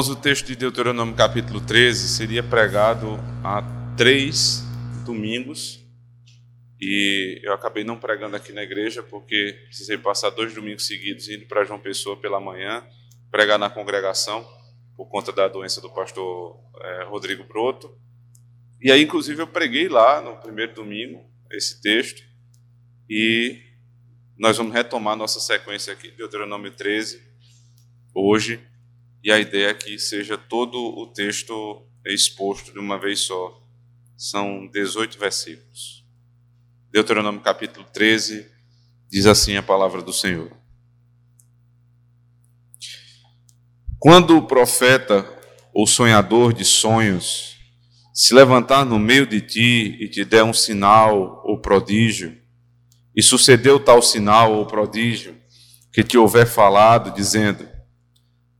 Irmãos, o texto de Deuteronômio capítulo 13 seria pregado há três domingos. E eu acabei não pregando aqui na igreja porque precisei passar dois domingos seguidos indo para João Pessoa pela manhã, pregar na congregação por conta da doença do pastor é, Rodrigo Broto. E aí, inclusive, eu preguei lá no primeiro domingo esse texto. E nós vamos retomar nossa sequência aqui, Deuteronômio 13, hoje e a ideia é que seja todo o texto exposto de uma vez só. São 18 versículos. Deuteronômio capítulo 13 diz assim a palavra do Senhor. Quando o profeta ou sonhador de sonhos se levantar no meio de ti e te der um sinal ou prodígio, e sucedeu tal sinal ou prodígio que te houver falado, dizendo: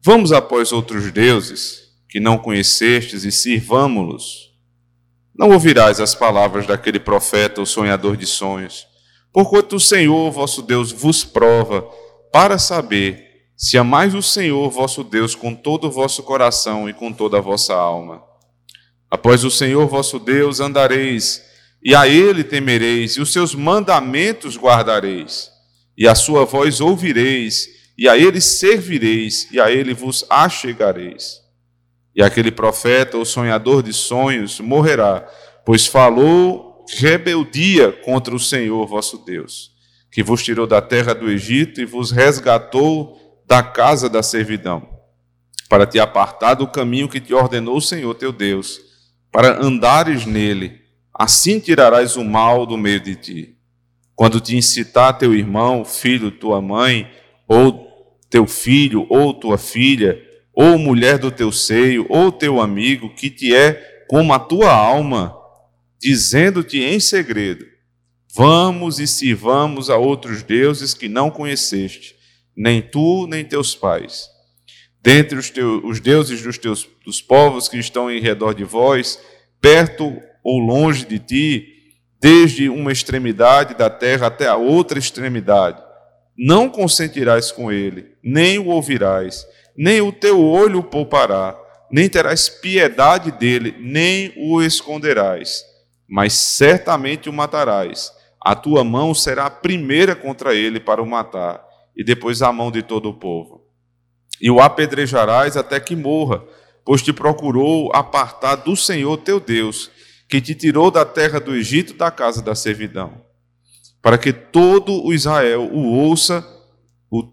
Vamos após outros deuses que não conhecestes e sirvamo-los. Não ouvirás as palavras daquele profeta ou sonhador de sonhos, porquanto o Senhor vosso Deus vos prova para saber se amais o Senhor vosso Deus com todo o vosso coração e com toda a vossa alma. Após o Senhor vosso Deus andareis, e a ele temereis, e os seus mandamentos guardareis, e a sua voz ouvireis, e a ele servireis, e a ele vos achegareis. E aquele profeta ou sonhador de sonhos morrerá, pois falou rebeldia contra o Senhor vosso Deus, que vos tirou da terra do Egito e vos resgatou da casa da servidão, para te apartar do caminho que te ordenou o Senhor teu Deus, para andares nele, assim tirarás o mal do meio de ti. Quando te incitar teu irmão, filho, tua mãe, ou teu filho ou tua filha, ou mulher do teu seio, ou teu amigo, que te é como a tua alma, dizendo-te em segredo: Vamos e sirvamos a outros deuses que não conheceste, nem tu, nem teus pais. Dentre os, teus, os deuses dos, teus, dos povos que estão em redor de vós, perto ou longe de ti, desde uma extremidade da terra até a outra extremidade, não consentirás com ele, nem o ouvirás, nem o teu olho poupará, nem terás piedade dele, nem o esconderás, mas certamente o matarás. A tua mão será a primeira contra ele para o matar, e depois a mão de todo o povo. E o apedrejarás até que morra, pois te procurou apartar do Senhor teu Deus, que te tirou da terra do Egito da casa da servidão para que todo o Israel o ouça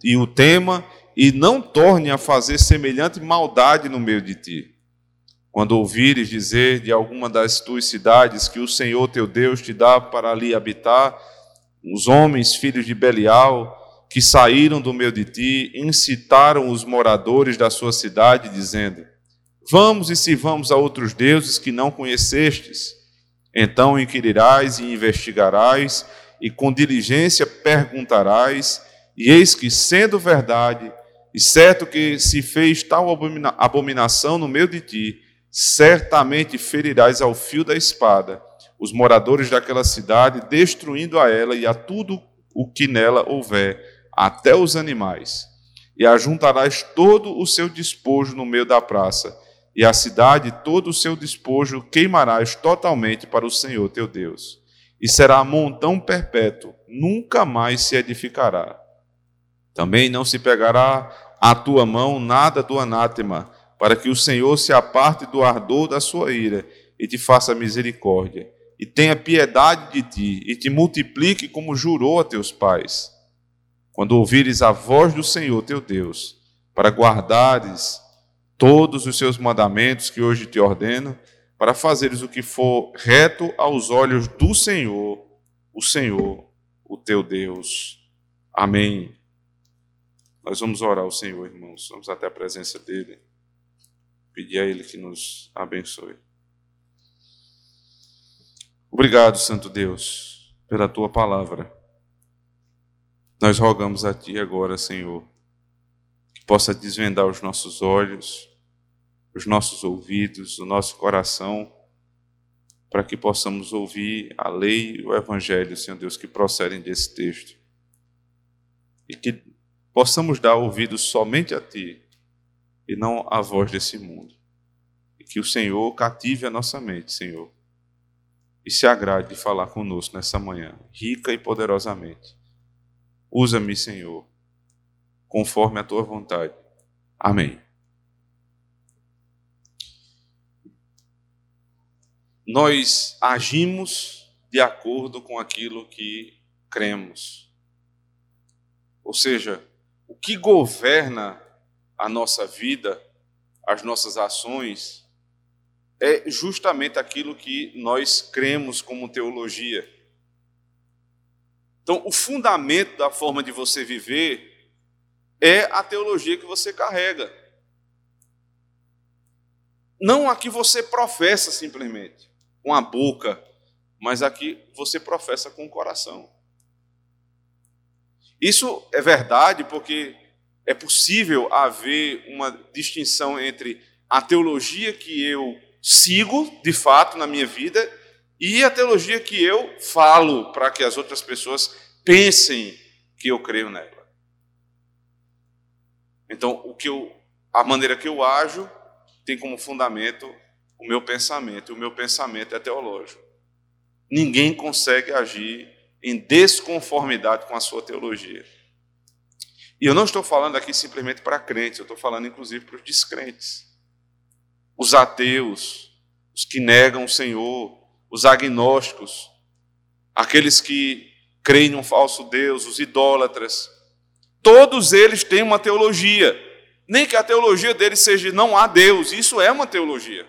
e o tema e não torne a fazer semelhante maldade no meio de ti. Quando ouvires dizer de alguma das tuas cidades que o Senhor teu Deus te dá para ali habitar, os homens, filhos de Belial, que saíram do meio de ti, incitaram os moradores da sua cidade, dizendo: Vamos e sirvamos a outros deuses que não conhecestes. Então inquirirás e investigarás e com diligência perguntarás, e eis que, sendo verdade, e certo que se fez tal abominação no meio de ti, certamente ferirás ao fio da espada os moradores daquela cidade, destruindo a ela e a tudo o que nela houver, até os animais. E ajuntarás todo o seu despojo no meio da praça, e a cidade todo o seu despojo queimarás totalmente para o Senhor teu Deus e será montão perpétuo, nunca mais se edificará. Também não se pegará à tua mão nada do anátema, para que o Senhor se aparte do ardor da sua ira e te faça misericórdia, e tenha piedade de ti, e te multiplique como jurou a teus pais. Quando ouvires a voz do Senhor teu Deus, para guardares todos os seus mandamentos que hoje te ordeno, para fazeres o que for reto aos olhos do Senhor, o Senhor, o teu Deus. Amém. Nós vamos orar ao Senhor, irmãos. Vamos até a presença dEle. Pedir a Ele que nos abençoe. Obrigado, Santo Deus, pela tua palavra. Nós rogamos a Ti agora, Senhor, que possa desvendar os nossos olhos os nossos ouvidos, o nosso coração, para que possamos ouvir a lei e o evangelho, Senhor Deus, que procedem desse texto. E que possamos dar ouvidos somente a Ti, e não a voz desse mundo. E que o Senhor cative a nossa mente, Senhor, e se agrade de falar conosco nessa manhã, rica e poderosamente. Usa-me, Senhor, conforme a tua vontade. Amém. Nós agimos de acordo com aquilo que cremos. Ou seja, o que governa a nossa vida, as nossas ações, é justamente aquilo que nós cremos como teologia. Então, o fundamento da forma de você viver é a teologia que você carrega. Não a que você professa simplesmente, com a boca, mas a que você professa com o coração. Isso é verdade porque é possível haver uma distinção entre a teologia que eu sigo de fato na minha vida e a teologia que eu falo para que as outras pessoas pensem que eu creio nela. Então, o que eu, a maneira que eu ajo tem como fundamento o meu pensamento, e o meu pensamento é teológico. Ninguém consegue agir em desconformidade com a sua teologia. E eu não estou falando aqui simplesmente para crentes, eu estou falando inclusive para os descrentes. Os ateus, os que negam o Senhor, os agnósticos, aqueles que creem num falso Deus, os idólatras. Todos eles têm uma teologia. Nem que a teologia deles seja não há Deus, isso é uma teologia.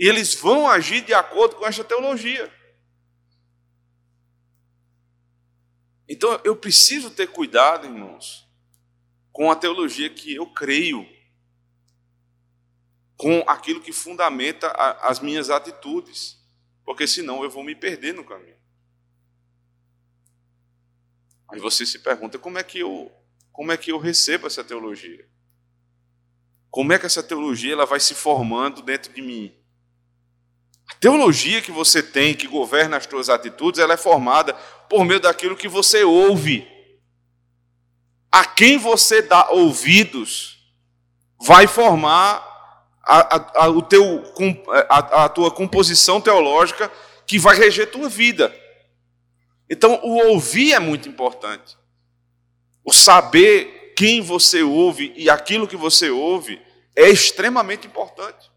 E eles vão agir de acordo com essa teologia. Então eu preciso ter cuidado, irmãos, com a teologia que eu creio, com aquilo que fundamenta a, as minhas atitudes, porque senão eu vou me perder no caminho. Aí você se pergunta como é que eu como é que eu recebo essa teologia? Como é que essa teologia ela vai se formando dentro de mim? A teologia que você tem, que governa as suas atitudes, ela é formada por meio daquilo que você ouve. A quem você dá ouvidos vai formar a, a, a, o teu, a, a tua composição teológica que vai reger tua vida. Então, o ouvir é muito importante. O saber quem você ouve e aquilo que você ouve é extremamente importante.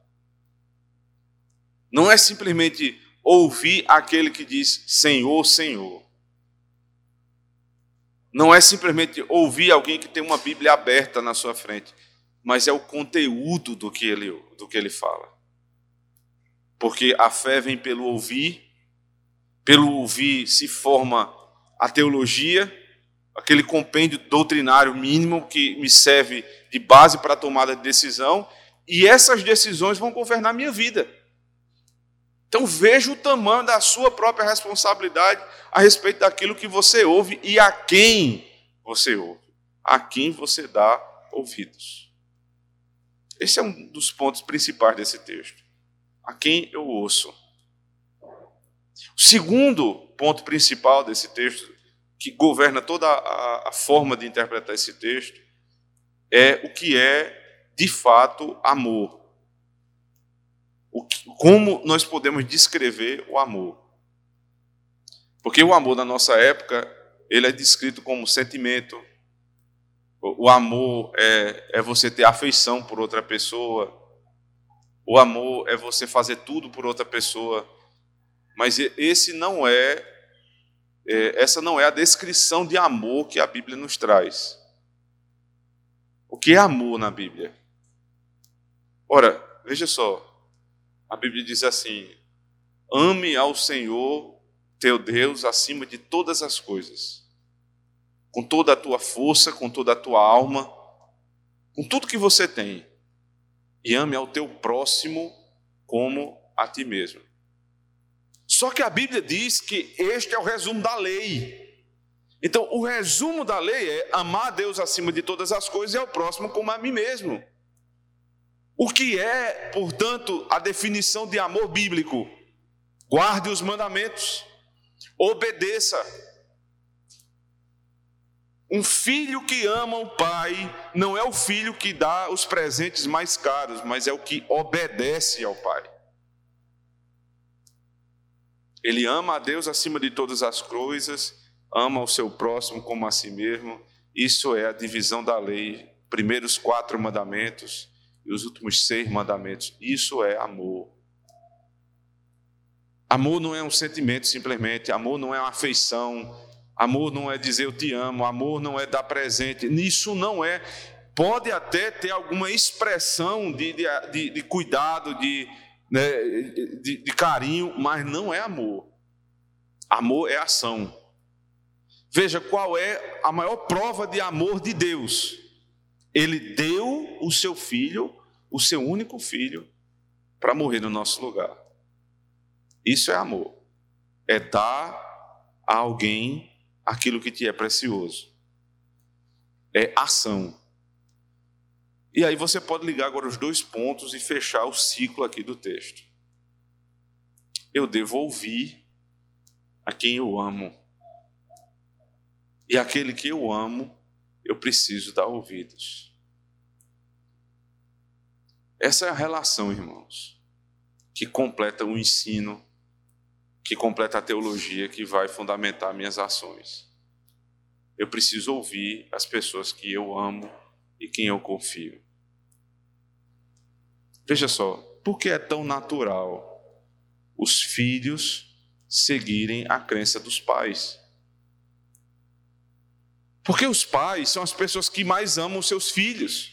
Não é simplesmente ouvir aquele que diz Senhor, Senhor. Não é simplesmente ouvir alguém que tem uma Bíblia aberta na sua frente, mas é o conteúdo do que ele, do que ele fala. Porque a fé vem pelo ouvir, pelo ouvir se forma a teologia, aquele compêndio doutrinário mínimo que me serve de base para a tomada de decisão, e essas decisões vão governar minha vida. Então veja o tamanho da sua própria responsabilidade a respeito daquilo que você ouve e a quem você ouve, a quem você dá ouvidos. Esse é um dos pontos principais desse texto. A quem eu ouço. O segundo ponto principal desse texto, que governa toda a, a forma de interpretar esse texto, é o que é de fato amor como nós podemos descrever o amor. Porque o amor na nossa época, ele é descrito como sentimento. O, amor é, é você ter afeição por outra pessoa. O amor é você fazer tudo por outra pessoa. Mas esse não é, é essa não é a descrição de amor que a Bíblia nos traz. O que é amor na Bíblia? Ora, veja só, a Bíblia diz assim: ame ao Senhor teu Deus acima de todas as coisas, com toda a tua força, com toda a tua alma, com tudo que você tem, e ame ao teu próximo como a ti mesmo. Só que a Bíblia diz que este é o resumo da lei. Então, o resumo da lei é amar a Deus acima de todas as coisas e ao próximo como a mim mesmo. O que é, portanto, a definição de amor bíblico? Guarde os mandamentos, obedeça. Um filho que ama o pai não é o filho que dá os presentes mais caros, mas é o que obedece ao pai. Ele ama a Deus acima de todas as coisas, ama o seu próximo como a si mesmo. Isso é a divisão da lei. Primeiros quatro mandamentos e os últimos seis mandamentos. Isso é amor. Amor não é um sentimento simplesmente, amor não é uma afeição, amor não é dizer eu te amo, amor não é dar presente. Isso não é. Pode até ter alguma expressão de, de, de cuidado, de, né, de, de carinho, mas não é amor. Amor é ação. Veja qual é a maior prova de amor de Deus. Ele deu o seu filho, o seu único filho, para morrer no nosso lugar. Isso é amor. É dar a alguém aquilo que te é precioso. É ação. E aí você pode ligar agora os dois pontos e fechar o ciclo aqui do texto. Eu devo ouvir a quem eu amo. E aquele que eu amo, eu preciso dar ouvidos. Essa é a relação, irmãos, que completa o ensino, que completa a teologia, que vai fundamentar minhas ações. Eu preciso ouvir as pessoas que eu amo e quem eu confio. Veja só, por que é tão natural os filhos seguirem a crença dos pais? Porque os pais são as pessoas que mais amam seus filhos.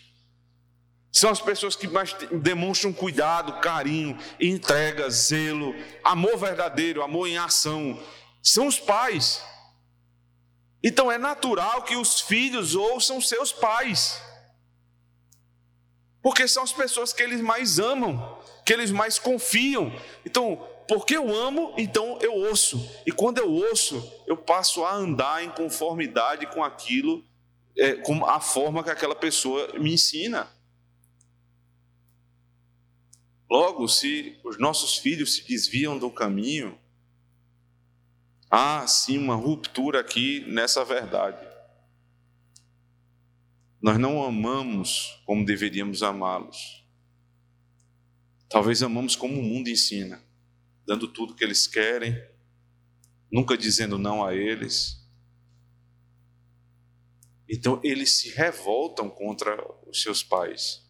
São as pessoas que mais demonstram cuidado, carinho, entrega, zelo, amor verdadeiro, amor em ação. São os pais. Então é natural que os filhos ouçam seus pais. Porque são as pessoas que eles mais amam, que eles mais confiam. Então, porque eu amo, então eu ouço. E quando eu ouço, eu passo a andar em conformidade com aquilo, é, com a forma que aquela pessoa me ensina. Logo, se os nossos filhos se desviam do caminho, há sim uma ruptura aqui nessa verdade. Nós não amamos como deveríamos amá-los. Talvez amamos como o mundo ensina, dando tudo que eles querem, nunca dizendo não a eles. Então eles se revoltam contra os seus pais.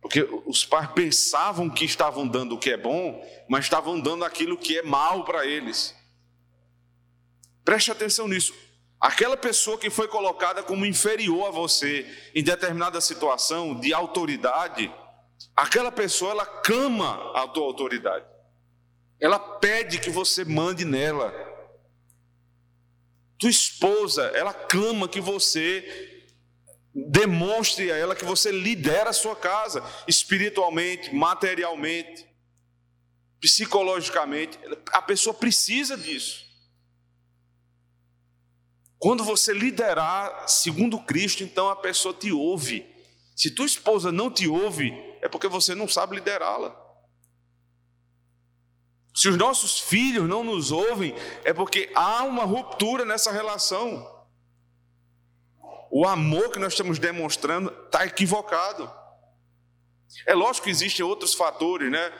Porque os pais pensavam que estavam dando o que é bom, mas estavam dando aquilo que é mal para eles. Preste atenção nisso. Aquela pessoa que foi colocada como inferior a você em determinada situação de autoridade, aquela pessoa ela clama a tua autoridade. Ela pede que você mande nela. Tua esposa, ela clama que você demonstre a ela que você lidera a sua casa espiritualmente, materialmente, psicologicamente. A pessoa precisa disso. Quando você liderar segundo Cristo, então a pessoa te ouve. Se tua esposa não te ouve, é porque você não sabe liderá-la. Se os nossos filhos não nos ouvem, é porque há uma ruptura nessa relação. O amor que nós estamos demonstrando está equivocado. É lógico que existem outros fatores, né?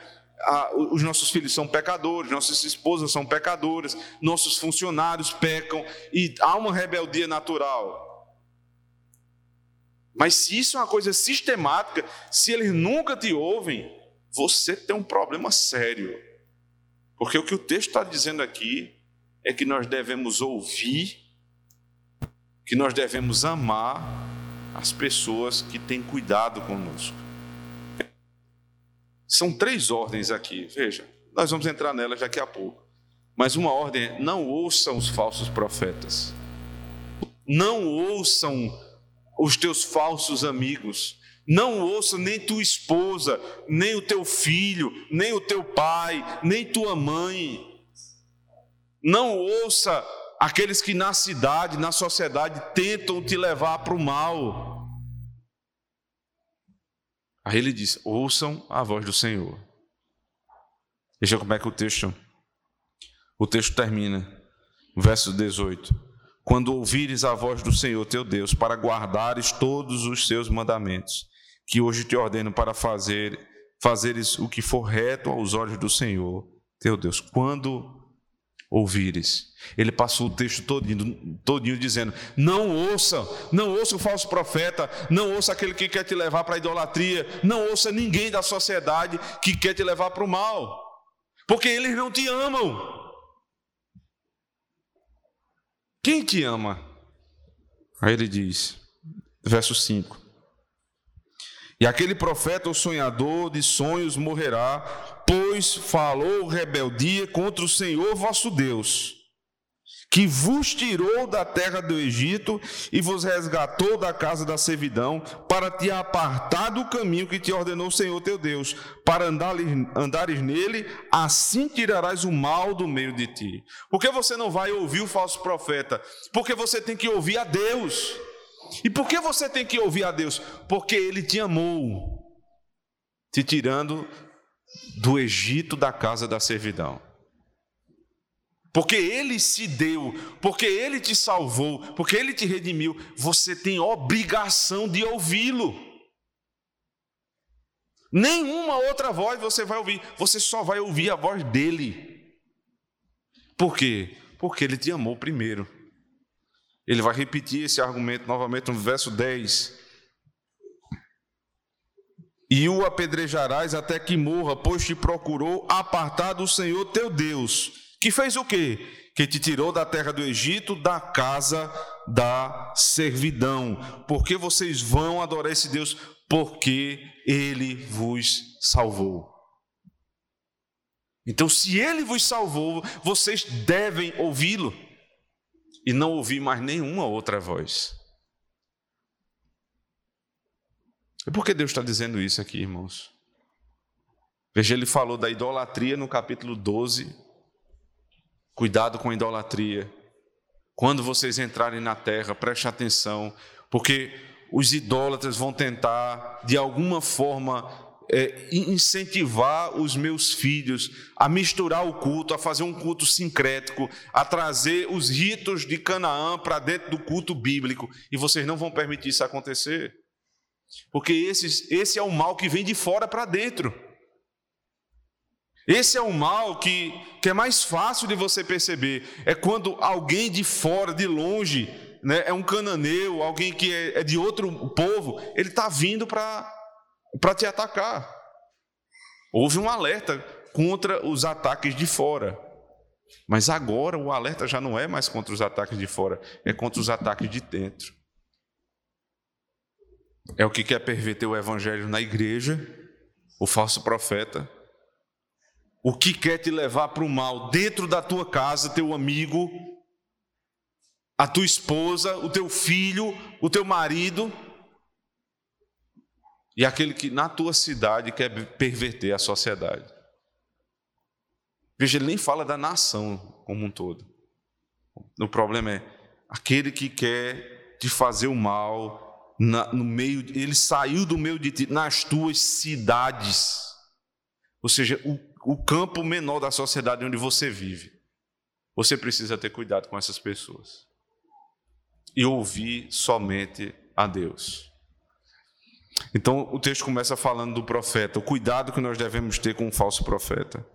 os nossos filhos são pecadores, nossas esposas são pecadoras, nossos funcionários pecam e há uma rebeldia natural. Mas se isso é uma coisa sistemática, se eles nunca te ouvem, você tem um problema sério. Porque o que o texto está dizendo aqui é que nós devemos ouvir, que nós devemos amar as pessoas que têm cuidado conosco. São três ordens aqui, veja, nós vamos entrar nelas daqui a pouco. Mas uma ordem é: não ouçam os falsos profetas, não ouçam os teus falsos amigos, não ouça nem tua esposa, nem o teu filho, nem o teu pai, nem tua mãe. Não ouça aqueles que na cidade, na sociedade, tentam te levar para o mal. Aí ele diz: ouçam a voz do Senhor. Veja como é que o texto, o texto termina, verso 18. quando ouvires a voz do Senhor teu Deus, para guardares todos os seus mandamentos, que hoje te ordeno para fazer, fazeres o que for reto aos olhos do Senhor teu Deus. Quando ouvires. Ele passou o texto todinho, todinho dizendo: não ouça, não ouça o falso profeta, não ouça aquele que quer te levar para a idolatria, não ouça ninguém da sociedade que quer te levar para o mal, porque eles não te amam. Quem te ama? Aí ele diz, verso 5: E aquele profeta, o sonhador de sonhos, morrerá, pois falou rebeldia contra o Senhor vosso Deus que vos tirou da terra do Egito e vos resgatou da casa da servidão, para te apartar do caminho que te ordenou o Senhor teu Deus, para andares, nele, assim tirarás o mal do meio de ti. Por que você não vai ouvir o falso profeta? Porque você tem que ouvir a Deus. E por que você tem que ouvir a Deus? Porque ele te amou, te tirando do Egito da casa da servidão porque Ele se deu, porque Ele te salvou, porque Ele te redimiu, você tem obrigação de ouvi-lo. Nenhuma outra voz você vai ouvir, você só vai ouvir a voz dele. Por quê? Porque ele te amou primeiro. Ele vai repetir esse argumento novamente no verso 10. E o apedrejarás até que morra, pois te procurou apartar do Senhor teu Deus que fez o quê? Que te tirou da terra do Egito, da casa da servidão. Porque vocês vão adorar esse Deus? Porque ele vos salvou. Então, se ele vos salvou, vocês devem ouvi-lo e não ouvir mais nenhuma outra voz. E por que Deus está dizendo isso aqui, irmãos? Veja, ele falou da idolatria no capítulo 12, Cuidado com a idolatria. Quando vocês entrarem na terra, preste atenção, porque os idólatras vão tentar, de alguma forma, é, incentivar os meus filhos a misturar o culto, a fazer um culto sincrético, a trazer os ritos de Canaã para dentro do culto bíblico. E vocês não vão permitir isso acontecer. Porque esse, esse é o mal que vem de fora para dentro. Esse é um mal que, que é mais fácil de você perceber. É quando alguém de fora, de longe, né, é um cananeu, alguém que é, é de outro povo, ele está vindo para te atacar. Houve um alerta contra os ataques de fora. Mas agora o alerta já não é mais contra os ataques de fora, é contra os ataques de dentro. É o que quer perverter o evangelho na igreja, o falso profeta, o que quer te levar para o mal dentro da tua casa, teu amigo, a tua esposa, o teu filho, o teu marido, e aquele que na tua cidade quer perverter a sociedade. Veja, ele nem fala da nação como um todo. O problema é aquele que quer te fazer o mal na, no meio, ele saiu do meio de ti, nas tuas cidades. Ou seja, o o campo menor da sociedade onde você vive. Você precisa ter cuidado com essas pessoas e ouvir somente a Deus. Então o texto começa falando do profeta, o cuidado que nós devemos ter com o falso profeta.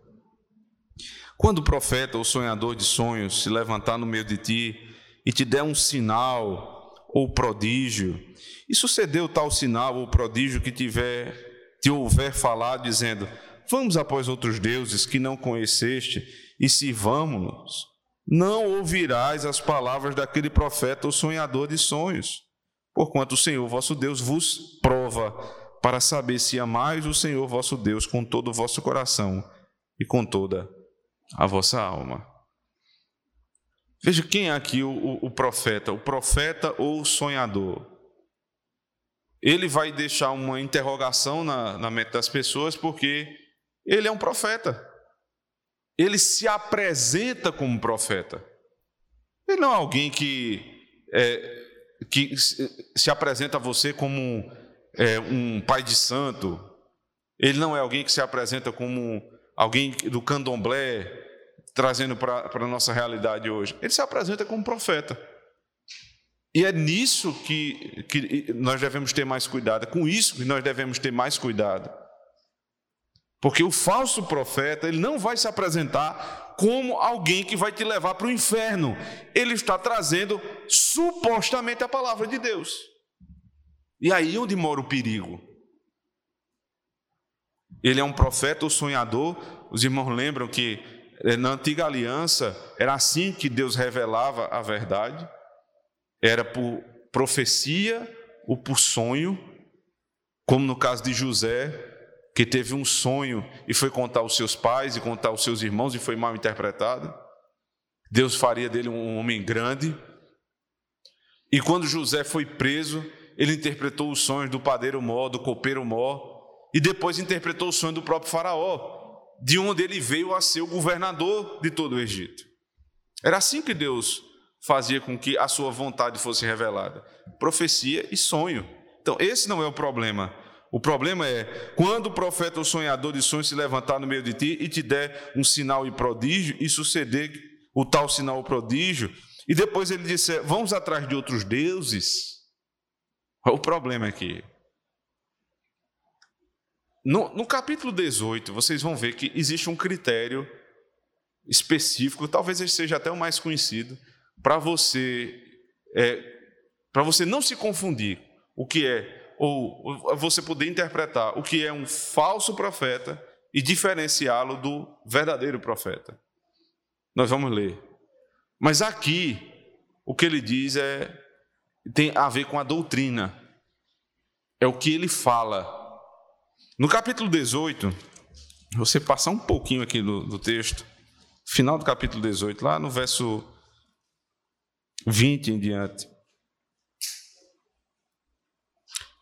Quando o profeta ou sonhador de sonhos se levantar no meio de ti e te der um sinal ou prodígio, e sucedeu tal sinal ou prodígio que tiver te houver falado dizendo: Vamos após outros deuses que não conheceste e sirvamos-nos. Não ouvirás as palavras daquele profeta ou sonhador de sonhos, porquanto o Senhor vosso Deus vos prova para saber se amais o Senhor vosso Deus com todo o vosso coração e com toda a vossa alma. Veja quem é aqui o, o, o profeta, o profeta ou o sonhador. Ele vai deixar uma interrogação na, na mente das pessoas, porque ele é um profeta. Ele se apresenta como profeta. Ele não é alguém que, é, que se apresenta a você como é, um pai de santo. Ele não é alguém que se apresenta como alguém do candomblé, trazendo para a nossa realidade hoje. Ele se apresenta como profeta. E é nisso que, que nós devemos ter mais cuidado, é com isso que nós devemos ter mais cuidado. Porque o falso profeta, ele não vai se apresentar como alguém que vai te levar para o inferno. Ele está trazendo supostamente a palavra de Deus. E aí onde mora o perigo? Ele é um profeta ou sonhador. Os irmãos lembram que eh, na antiga aliança era assim que Deus revelava a verdade. Era por profecia ou por sonho, como no caso de José, que teve um sonho e foi contar aos seus pais e contar aos seus irmãos e foi mal interpretado. Deus faria dele um homem grande. E quando José foi preso, ele interpretou os sonhos do padeiro Mó, do copeiro Mó, e depois interpretou o sonho do próprio Faraó, de onde ele veio a ser o governador de todo o Egito. Era assim que Deus fazia com que a sua vontade fosse revelada: profecia e sonho. Então, esse não é o problema. O problema é quando o profeta ou sonhador de sonhos se levantar no meio de ti e te der um sinal e prodígio e suceder o tal sinal ou prodígio, e depois ele disser: Vamos atrás de outros deuses. O problema aqui? No, no capítulo 18, vocês vão ver que existe um critério específico, talvez ele seja até o mais conhecido, para você é, para você não se confundir o que é ou você poder interpretar o que é um falso profeta e diferenciá-lo do verdadeiro profeta. Nós vamos ler. Mas aqui o que ele diz é tem a ver com a doutrina. É o que ele fala. No capítulo 18, você passar um pouquinho aqui do, do texto, final do capítulo 18, lá no verso 20 em diante.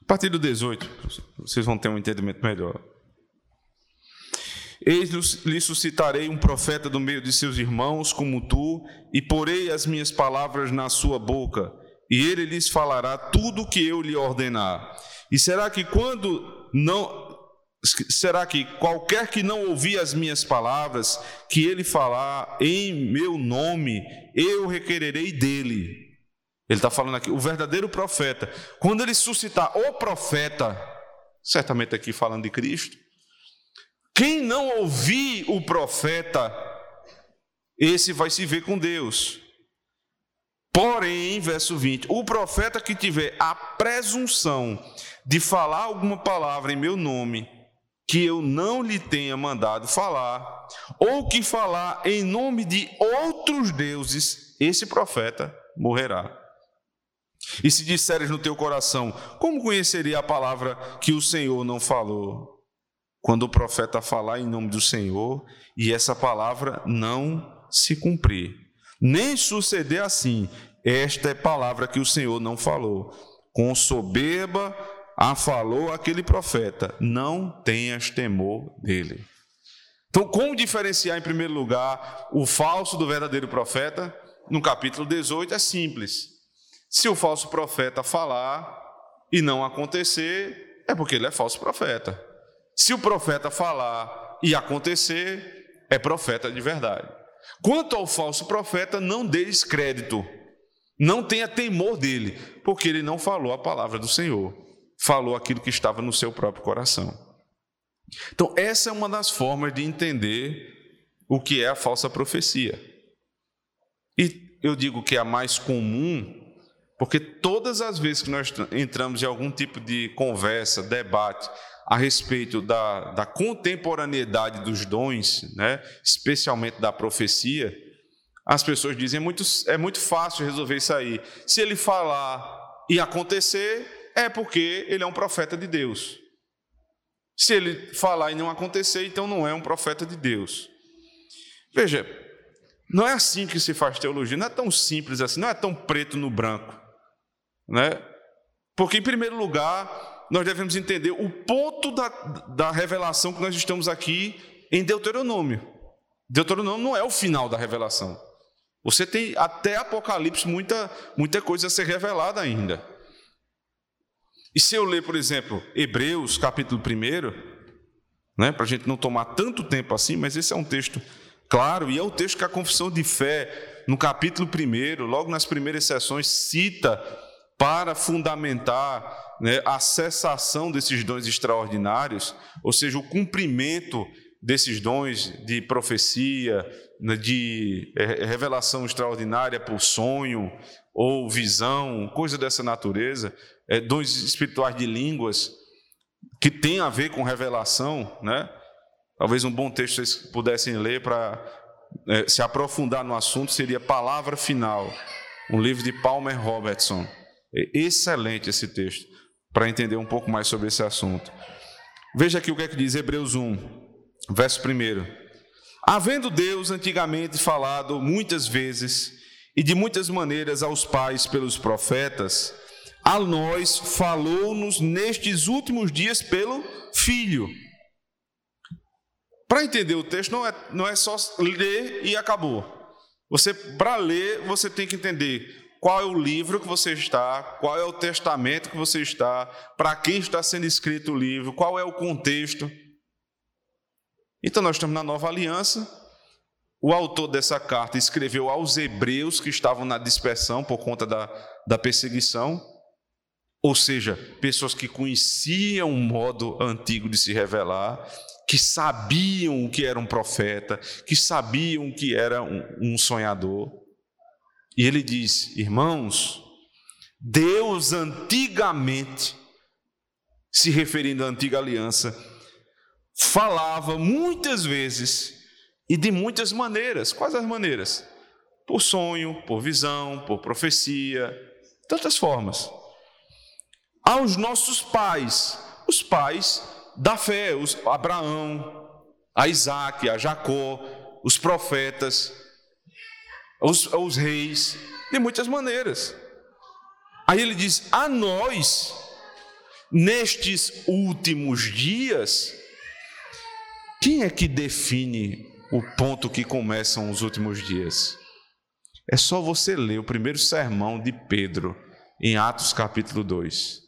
A partir do 18, vocês vão ter um entendimento melhor. Eis lhe suscitarei um profeta do meio de seus irmãos, como tu, e porei as minhas palavras na sua boca, e ele lhes falará tudo o que eu lhe ordenar. E será que quando não Será que qualquer que não ouvir as minhas palavras, que ele falar em meu nome, eu requererei dele? Ele está falando aqui, o verdadeiro profeta. Quando ele suscitar o profeta, certamente aqui falando de Cristo, quem não ouvir o profeta, esse vai se ver com Deus. Porém, verso 20: o profeta que tiver a presunção de falar alguma palavra em meu nome, que eu não lhe tenha mandado falar, ou que falar em nome de outros deuses, esse profeta morrerá. E se disseres no teu coração, como conheceria a palavra que o Senhor não falou? Quando o profeta falar em nome do Senhor e essa palavra não se cumprir, nem suceder assim, esta é palavra que o Senhor não falou. Com soberba ah, falou aquele profeta: não tenhas temor dele. Então, como diferenciar, em primeiro lugar, o falso do verdadeiro profeta? No capítulo 18 é simples. Se o falso profeta falar e não acontecer, é porque ele é falso profeta. Se o profeta falar e acontecer, é profeta de verdade. Quanto ao falso profeta, não dê descrédito, não tenha temor dele, porque ele não falou a palavra do Senhor falou aquilo que estava no seu próprio coração. Então, essa é uma das formas de entender o que é a falsa profecia. E eu digo que é a mais comum, porque todas as vezes que nós entramos em algum tipo de conversa, debate a respeito da, da contemporaneidade dos dons, né, especialmente da profecia, as pessoas dizem é muito, é muito fácil resolver isso aí. Se ele falar e acontecer, é porque ele é um profeta de Deus. Se ele falar e não acontecer, então não é um profeta de Deus. Veja, não é assim que se faz teologia, não é tão simples assim, não é tão preto no branco. Né? Porque, em primeiro lugar, nós devemos entender o ponto da, da revelação que nós estamos aqui em Deuteronômio. Deuteronômio não é o final da revelação. Você tem até Apocalipse muita, muita coisa a ser revelada ainda. E se eu ler, por exemplo, Hebreus, capítulo 1, né, para a gente não tomar tanto tempo assim, mas esse é um texto claro e é o texto que a confissão de fé no capítulo 1, logo nas primeiras sessões, cita para fundamentar né, a cessação desses dons extraordinários, ou seja, o cumprimento desses dons de profecia, né, de é, revelação extraordinária por sonho ou visão, coisa dessa natureza, é, dons espirituais de línguas, que tem a ver com revelação, né? Talvez um bom texto vocês pudessem ler para é, se aprofundar no assunto seria Palavra Final, um livro de Palmer Robertson. É excelente esse texto para entender um pouco mais sobre esse assunto. Veja aqui o que é que diz Hebreus 1, verso 1. Havendo Deus antigamente falado muitas vezes e de muitas maneiras aos pais pelos profetas, a nós falou-nos nestes últimos dias pelo Filho. Para entender o texto, não é, não é só ler e acabou. Você, para ler, você tem que entender qual é o livro que você está, qual é o testamento que você está, para quem está sendo escrito o livro, qual é o contexto. Então, nós estamos na nova aliança. O autor dessa carta escreveu aos hebreus que estavam na dispersão por conta da, da perseguição. Ou seja, pessoas que conheciam o modo antigo de se revelar, que sabiam o que era um profeta, que sabiam o que era um, um sonhador. E ele diz: Irmãos, Deus antigamente, se referindo à antiga aliança, falava muitas vezes e de muitas maneiras. Quais as maneiras? Por sonho, por visão, por profecia, tantas formas aos nossos pais, os pais da fé, os Abraão, a Isaac, a Jacó, os profetas, os, os reis, de muitas maneiras. Aí ele diz: a nós, nestes últimos dias, quem é que define o ponto que começam os últimos dias? É só você ler o primeiro sermão de Pedro, em Atos capítulo 2.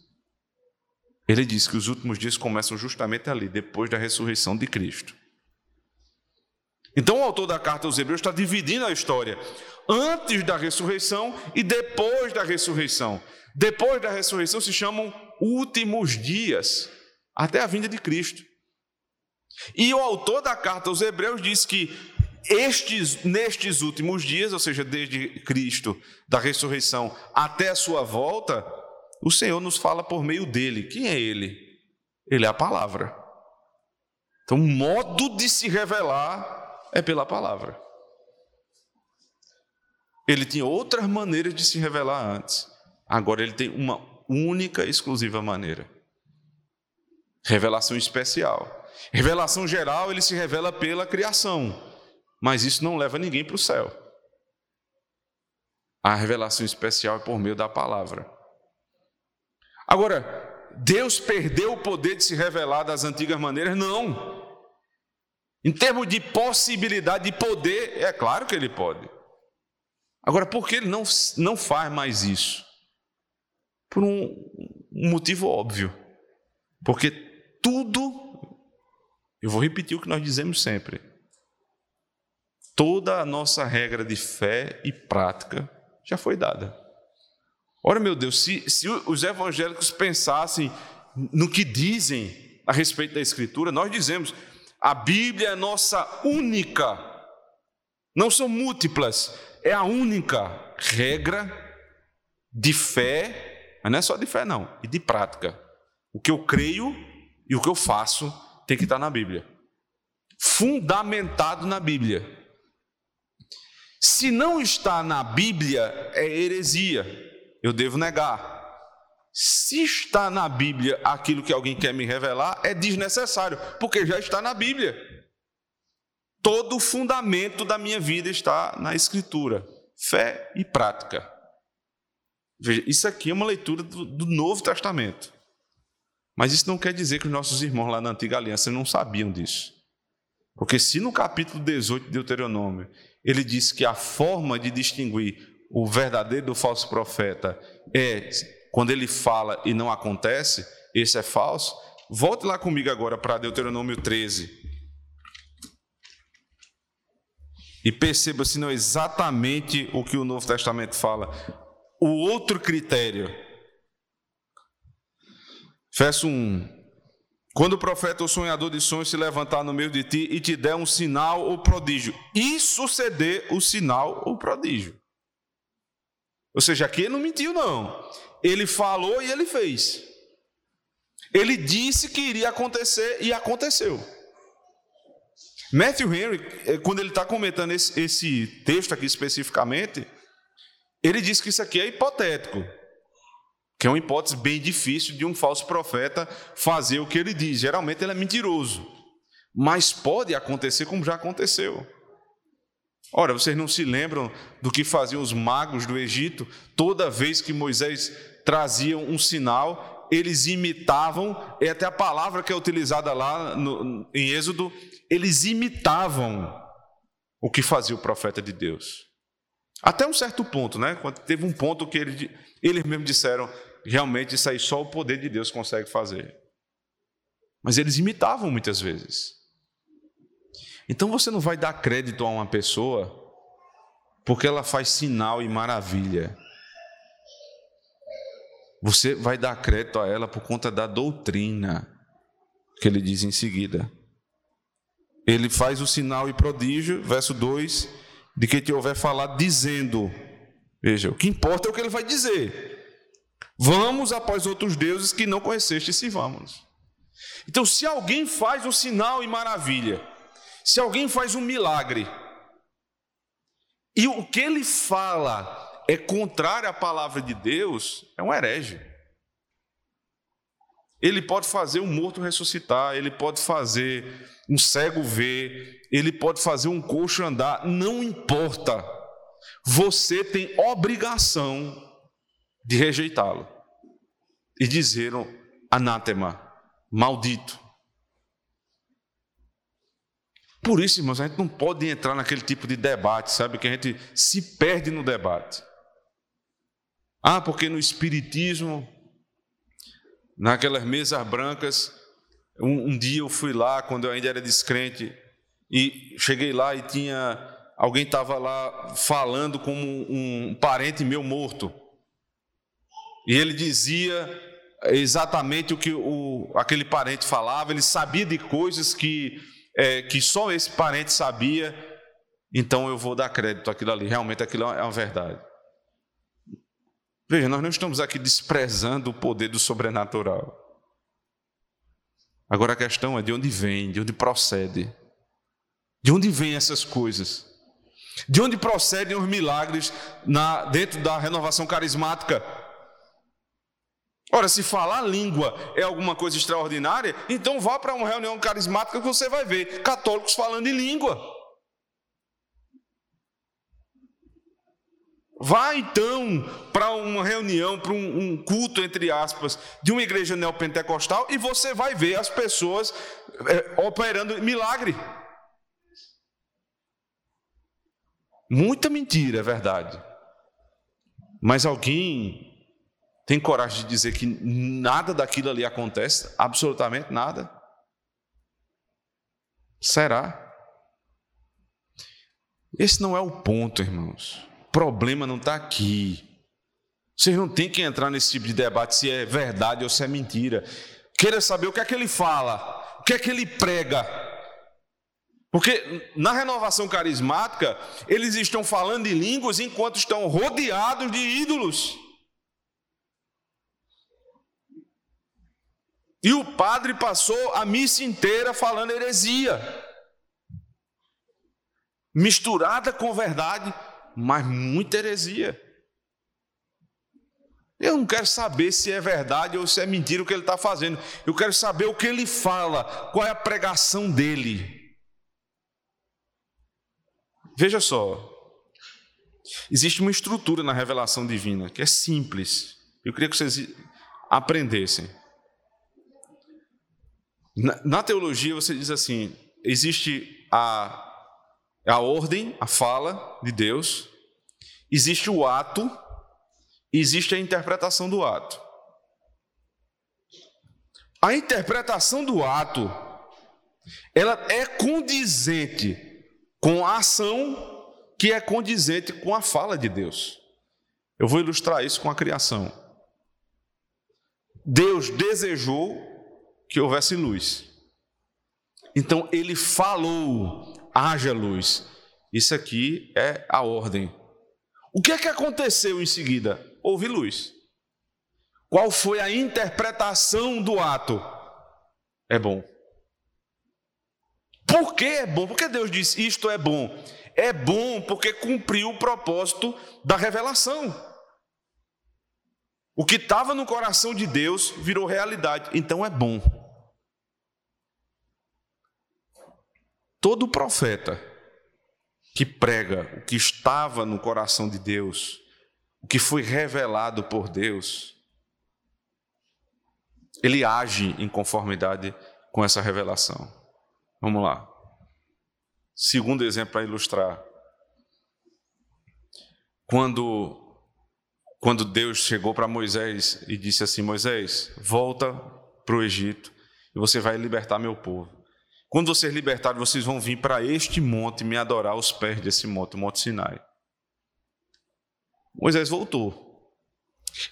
Ele diz que os últimos dias começam justamente ali, depois da ressurreição de Cristo. Então, o autor da carta aos Hebreus está dividindo a história antes da ressurreição e depois da ressurreição. Depois da ressurreição se chamam últimos dias, até a vinda de Cristo. E o autor da carta aos Hebreus diz que estes, nestes últimos dias, ou seja, desde Cristo, da ressurreição até a sua volta, o Senhor nos fala por meio dele. Quem é ele? Ele é a palavra. Então, o modo de se revelar é pela palavra. Ele tinha outras maneiras de se revelar antes. Agora ele tem uma única, exclusiva maneira. Revelação especial. Revelação geral, ele se revela pela criação. Mas isso não leva ninguém para o céu. A revelação especial é por meio da palavra. Agora, Deus perdeu o poder de se revelar das antigas maneiras? Não. Em termos de possibilidade de poder, é claro que ele pode. Agora, por que ele não, não faz mais isso? Por um, um motivo óbvio. Porque tudo, eu vou repetir o que nós dizemos sempre: toda a nossa regra de fé e prática já foi dada. Ora, meu Deus, se, se os evangélicos pensassem no que dizem a respeito da Escritura, nós dizemos, a Bíblia é nossa única, não são múltiplas, é a única regra de fé, mas não é só de fé, não, e de prática. O que eu creio e o que eu faço tem que estar na Bíblia. Fundamentado na Bíblia. Se não está na Bíblia, é heresia eu devo negar. Se está na Bíblia aquilo que alguém quer me revelar, é desnecessário, porque já está na Bíblia. Todo o fundamento da minha vida está na Escritura, fé e prática. Veja, isso aqui é uma leitura do, do Novo Testamento. Mas isso não quer dizer que os nossos irmãos lá na Antiga Aliança não sabiam disso. Porque se no capítulo 18 de Deuteronômio ele diz que a forma de distinguir o verdadeiro do falso profeta é quando ele fala e não acontece, esse é falso. Volte lá comigo agora para Deuteronômio 13. E perceba se não é exatamente o que o Novo Testamento fala. O outro critério. Verso 1. Quando o profeta ou sonhador de sonhos se levantar no meio de ti e te der um sinal ou prodígio, e suceder o sinal ou prodígio. Ou seja, aqui ele não mentiu, não. Ele falou e ele fez. Ele disse que iria acontecer e aconteceu. Matthew Henry, eh, quando ele está comentando esse, esse texto aqui especificamente, ele diz que isso aqui é hipotético, que é uma hipótese bem difícil de um falso profeta fazer o que ele diz. Geralmente ele é mentiroso, mas pode acontecer como já aconteceu. Ora, vocês não se lembram do que faziam os magos do Egito? Toda vez que Moisés trazia um sinal, eles imitavam, é até a palavra que é utilizada lá no, em Êxodo, eles imitavam o que fazia o profeta de Deus. Até um certo ponto, né? Quando teve um ponto que ele, eles mesmos disseram, realmente isso aí só o poder de Deus consegue fazer. Mas eles imitavam muitas vezes. Então você não vai dar crédito a uma pessoa porque ela faz sinal e maravilha. Você vai dar crédito a ela por conta da doutrina que ele diz em seguida. Ele faz o sinal e prodígio, verso 2, de que te houver falado dizendo. Veja, o que importa é o que ele vai dizer. Vamos após outros deuses que não conheceste e vamos. Então, se alguém faz um sinal e maravilha, se alguém faz um milagre e o que ele fala é contrário à palavra de Deus, é um herege. Ele pode fazer um morto ressuscitar, ele pode fazer um cego ver, ele pode fazer um coxo andar, não importa. Você tem obrigação de rejeitá-lo e dizer anátema, maldito. Por isso, irmãos, a gente não pode entrar naquele tipo de debate, sabe? Que a gente se perde no debate. Ah, porque no Espiritismo, naquelas mesas brancas, um, um dia eu fui lá, quando eu ainda era descrente, e cheguei lá e tinha. Alguém estava lá falando como um, parente meu morto. E ele dizia exatamente o que o, aquele parente falava, ele sabia de coisas que é, que só esse parente sabia, então eu vou dar crédito àquilo ali. Realmente aquilo é uma verdade. Veja, nós não estamos aqui desprezando o poder do sobrenatural. Agora a questão é de onde vem, de onde procede. De onde vêm essas coisas? De onde procedem os milagres na, dentro da renovação carismática? Ora, se falar língua é alguma coisa extraordinária, então vá para uma reunião carismática que você vai ver católicos falando em língua. Vá então para uma reunião, para um, um, culto, entre aspas, de uma igreja neopentecostal e você vai ver as pessoas é, operando milagre. Muita mentira, é verdade. Mas alguém tem coragem de dizer que nada daquilo ali acontece? Absolutamente nada? Será? Esse não é o ponto, irmãos. Problema não está aqui. Vocês não têm que entrar nesse tipo de debate se é verdade ou se é mentira. Queira saber o que é que ele fala, o que é que ele prega. Porque na renovação carismática, eles estão falando em línguas enquanto estão rodeados de ídolos. E o padre passou a missa inteira falando heresia, misturada com verdade, mas muita heresia. Eu não quero saber se é verdade ou se é mentira o que ele está fazendo. Eu quero saber o que ele fala, qual é a pregação dele. Veja só, existe uma estrutura na revelação divina que é simples. Eu queria que vocês aprendessem. Na, na teologia você diz assim: existe a, a ordem, a fala de Deus, existe o ato, existe a interpretação do ato. A interpretação do ato, ela é condizente com a ação que é condizente com a fala de Deus. Eu vou ilustrar isso com a criação. Deus desejou que houvesse luz. Então ele falou: haja luz. Isso aqui é a ordem. O que é que aconteceu em seguida? Houve luz. Qual foi a interpretação do ato? É bom. Por que é bom? Porque Deus disse isto é bom. É bom porque cumpriu o propósito da revelação. O que estava no coração de Deus virou realidade, então é bom. Todo profeta que prega o que estava no coração de Deus, o que foi revelado por Deus, ele age em conformidade com essa revelação. Vamos lá. Segundo exemplo para ilustrar. Quando quando Deus chegou para Moisés e disse assim: Moisés, volta para o Egito e você vai libertar meu povo. Quando vocês libertarem, vocês vão vir para este monte me adorar aos pés desse monte, o Monte Sinai. Moisés voltou.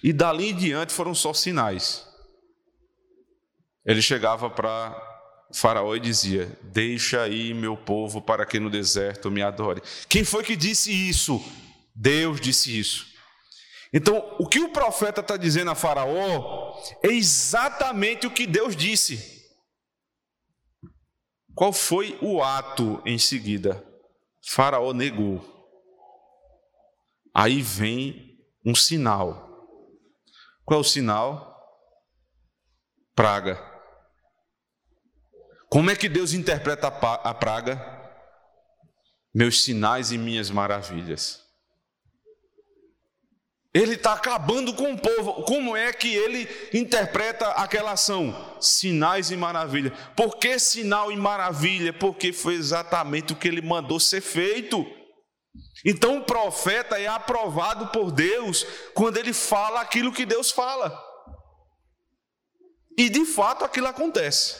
E dali em diante foram só sinais. Ele chegava para Faraó e dizia: Deixa aí meu povo para que no deserto me adore. Quem foi que disse isso? Deus disse isso. Então, o que o profeta está dizendo a Faraó é exatamente o que Deus disse. Qual foi o ato em seguida? Faraó negou. Aí vem um sinal. Qual é o sinal? Praga. Como é que Deus interpreta a praga? Meus sinais e minhas maravilhas. Ele está acabando com o povo. Como é que ele interpreta aquela ação? Sinais e maravilha. Por que sinal e maravilha? Porque foi exatamente o que ele mandou ser feito. Então o profeta é aprovado por Deus quando ele fala aquilo que Deus fala. E de fato aquilo acontece.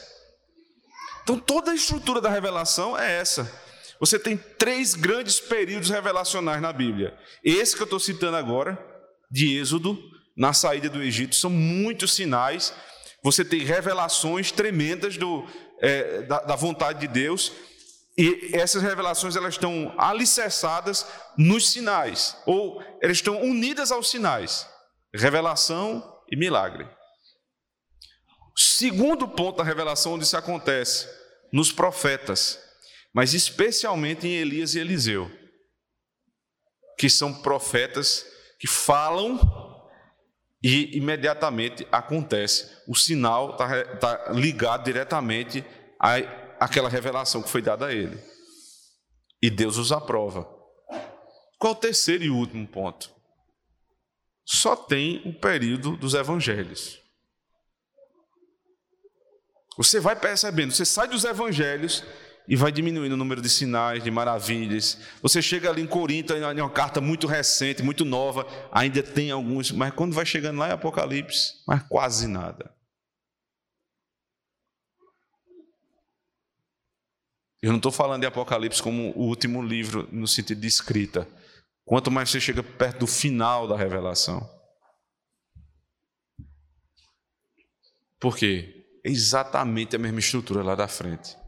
Então toda a estrutura da revelação é essa. Você tem três grandes períodos revelacionais na Bíblia. Esse que eu estou citando agora, de Êxodo, na saída do Egito, são muitos sinais. Você tem revelações tremendas do, é, da, da vontade de Deus, e essas revelações elas estão alicerçadas nos sinais, ou elas estão unidas aos sinais: revelação e milagre. Segundo ponto da revelação onde isso acontece, nos profetas, mas especialmente em Elias e Eliseu, que são profetas que falam e imediatamente acontece. O sinal está tá ligado diretamente à, àquela revelação que foi dada a ele. E Deus os aprova. Qual o terceiro e último ponto? Só tem o período dos evangelhos. Você vai percebendo, você sai dos evangelhos e vai diminuindo o número de sinais, de maravilhas. Você chega ali em Corinto, é uma carta muito recente, muito nova, ainda tem alguns, mas quando vai chegando lá em Apocalipse, mas quase nada. Eu não estou falando de Apocalipse como o último livro no sentido de escrita. Quanto mais você chega perto do final da revelação. Por quê? É exatamente a mesma estrutura lá da frente.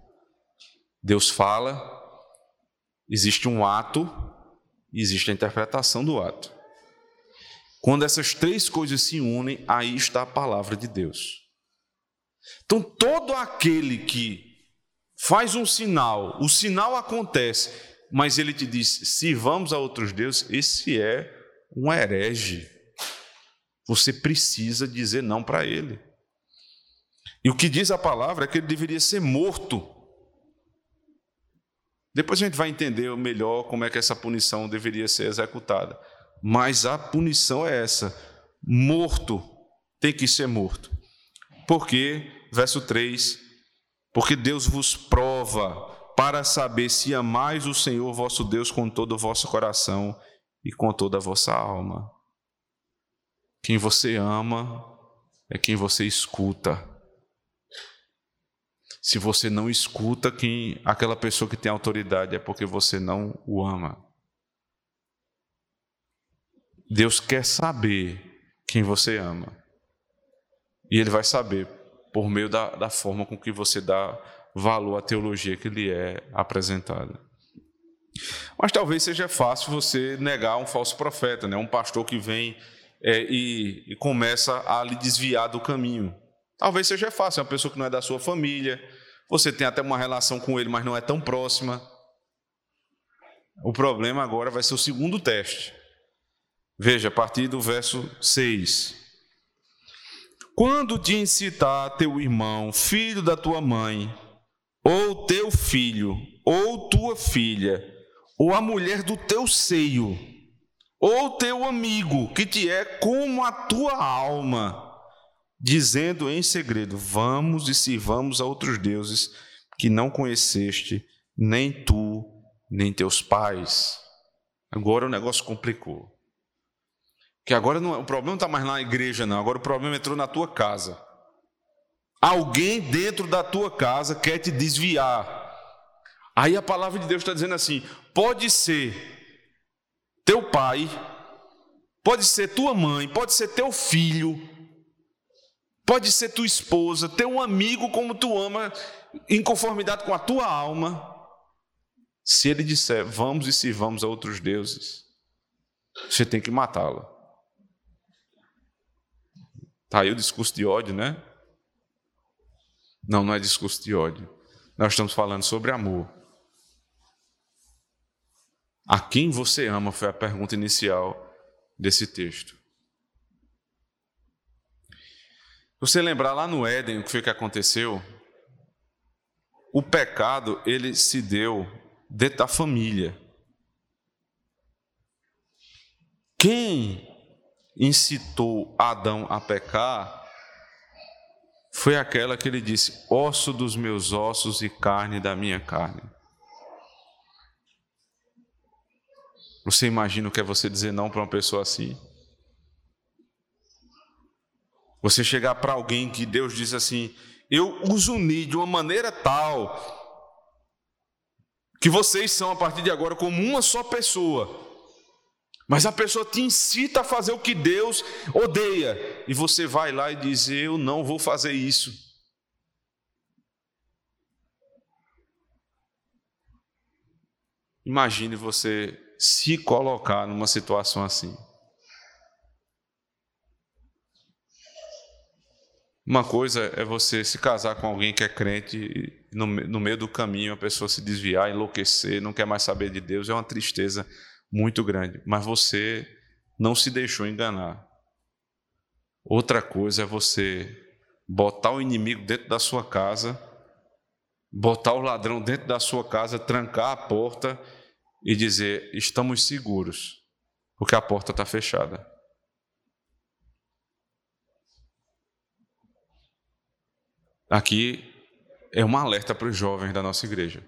Deus fala, existe um ato e existe a interpretação do ato. Quando essas três coisas se unem, aí está a palavra de Deus. Então, todo aquele que faz um sinal, o sinal acontece, mas ele te diz: se vamos a outros deuses, esse é um herege. Você precisa dizer não para ele. E o que diz a palavra é que ele deveria ser morto depois a gente vai entender melhor como é que essa punição deveria ser executada. Mas a punição é essa: morto tem que ser morto. Porque, verso 3: Porque Deus vos prova para saber se amais o Senhor vosso Deus com todo o vosso coração e com toda a vossa alma. Quem você ama é quem você escuta. Se você não escuta quem aquela pessoa que tem autoridade é porque você não o ama. Deus quer saber quem você ama. E Ele vai saber por meio da, da forma com que você dá valor à teologia que lhe é apresentada. Mas talvez seja fácil você negar um falso profeta, né? um pastor que vem é, e, e, começa a lhe desviar do caminho. Talvez seja fácil, é uma pessoa que não é da sua família, você tem até uma relação com ele, mas não é tão próxima. O problema agora vai ser o segundo teste. Veja, a partir do verso 6. Quando te incitar teu irmão, filho da tua mãe, ou teu filho, ou tua filha, ou a mulher do teu seio, ou teu amigo, que te é como a tua alma, dizendo em segredo: Vamos e sirvamos a outros deuses que não conheceste, nem tu, nem teus pais. Agora o negócio complicou. Que agora não, é, o problema não está mais na igreja, não. Agora o problema entrou na tua casa. Alguém dentro da tua casa quer te desviar. Aí a palavra de Deus está dizendo assim: pode ser teu pai, pode ser tua mãe, pode ser teu filho, pode ser tua esposa, teu amigo como tu ama, em conformidade com a tua alma. Se ele disser, vamos e sirvamos a outros deuses, você tem que matá-lo. Está aí o discurso de ódio, né? Não, não é discurso de ódio. Nós estamos falando sobre amor. A quem você ama foi a pergunta inicial desse texto. Você lembrar lá no Éden o que foi que aconteceu? O pecado, ele se deu dentro da família. Quem incitou Adão a pecar foi aquela que ele disse: osso dos meus ossos e carne da minha carne. Você imagina o que é você dizer não para uma pessoa assim? Você chegar para alguém que Deus diz assim: Eu os uni de uma maneira tal que vocês são a partir de agora como uma só pessoa. Mas a pessoa te incita a fazer o que Deus odeia, e você vai lá e diz: Eu não vou fazer isso. Imagine você se colocar numa situação assim. Uma coisa é você se casar com alguém que é crente e no, no meio do caminho a pessoa se desviar, enlouquecer, não quer mais saber de Deus, é uma tristeza muito grande. Mas você não se deixou enganar. Outra coisa é você botar o inimigo dentro da sua casa, botar o ladrão dentro da sua casa, trancar a porta e dizer: estamos seguros, porque a porta está fechada. Aqui é um alerta para os jovens da nossa igreja.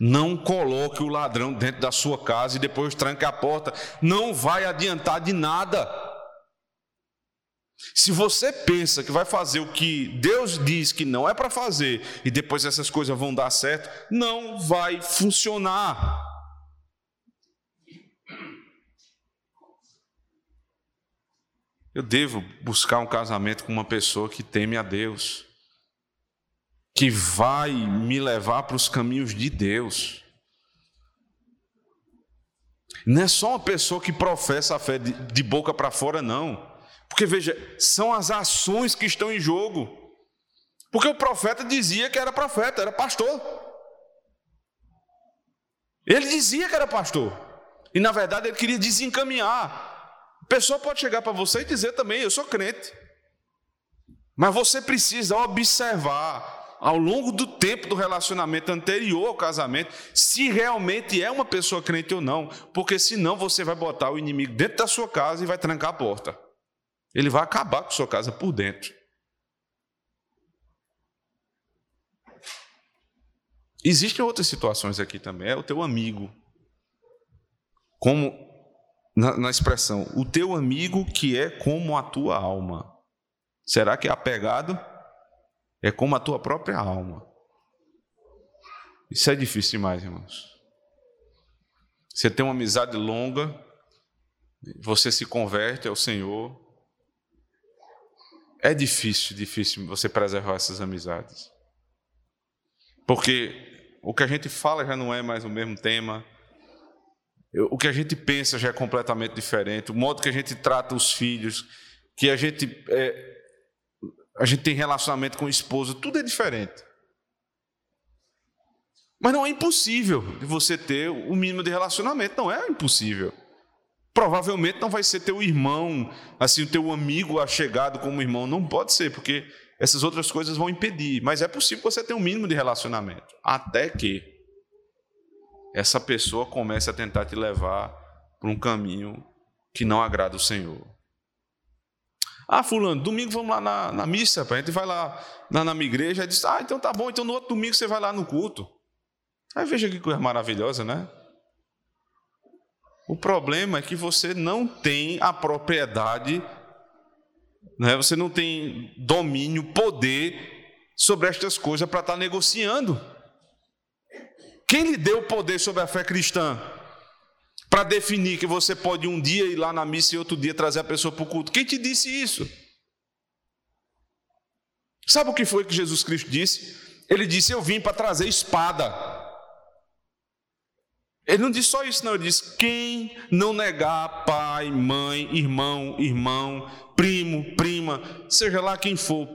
Não coloque o ladrão dentro da sua casa e depois tranque a porta. Não vai adiantar de nada. Se você pensa que vai fazer o que Deus diz que não é para fazer e depois essas coisas vão dar certo, não vai funcionar. Eu devo buscar um casamento com uma pessoa que teme a Deus, que vai me levar para os caminhos de Deus. Não é só uma pessoa que professa a fé de, de boca para fora, não. Porque veja, são as ações que estão em jogo. Porque o profeta dizia que era profeta, era pastor. Ele dizia que era pastor. E na verdade ele queria desencaminhar pessoa pode chegar para você e dizer também: Eu sou crente. Mas você precisa observar ao longo do tempo do relacionamento anterior ao casamento se realmente é uma pessoa crente ou não, porque senão você vai botar o inimigo dentro da sua casa e vai trancar a porta. Ele vai acabar com a sua casa por dentro. Existem outras situações aqui também. É o teu amigo. Como na, na expressão, o teu amigo que é como a tua alma. Será que é apegado? É como a tua própria alma. Isso é difícil demais, irmãos. Você tem uma amizade longa, você se converte ao Senhor. É difícil, difícil você preservar essas amizades. Porque o que a gente fala já não é mais o mesmo tema, o que a gente pensa já é completamente diferente, o modo que a gente trata os filhos, que a gente, é, a gente tem relacionamento com o esposo, tudo é diferente. Mas não é impossível de você ter o mínimo de relacionamento, não é impossível. Provavelmente não vai ser teu irmão, assim, o teu amigo achegado como irmão, não pode ser, porque essas outras coisas vão impedir, mas é possível você ter um mínimo de relacionamento, até que essa pessoa comece a tentar te levar para um caminho que não agrada o Senhor. Ah, fulano, domingo vamos lá na, na missa, a gente vai lá na, na minha igreja diz, ah, então tá bom, então no outro domingo você vai lá no culto. Aí veja que coisa maravilhosa, né? O problema é que você não tem a propriedade, né? você não tem domínio, poder sobre estas coisas para estar tá negociando. Quem lhe deu o poder sobre a fé cristã? Para definir que você pode um dia ir lá na missa e outro dia trazer a pessoa para o culto. Quem te disse isso? Sabe o que foi que Jesus Cristo disse? Ele disse: Eu vim para trazer espada. Ele não diz só isso, não. Ele diz: quem não negar pai, mãe, irmão, irmão, primo, prima, seja lá quem for,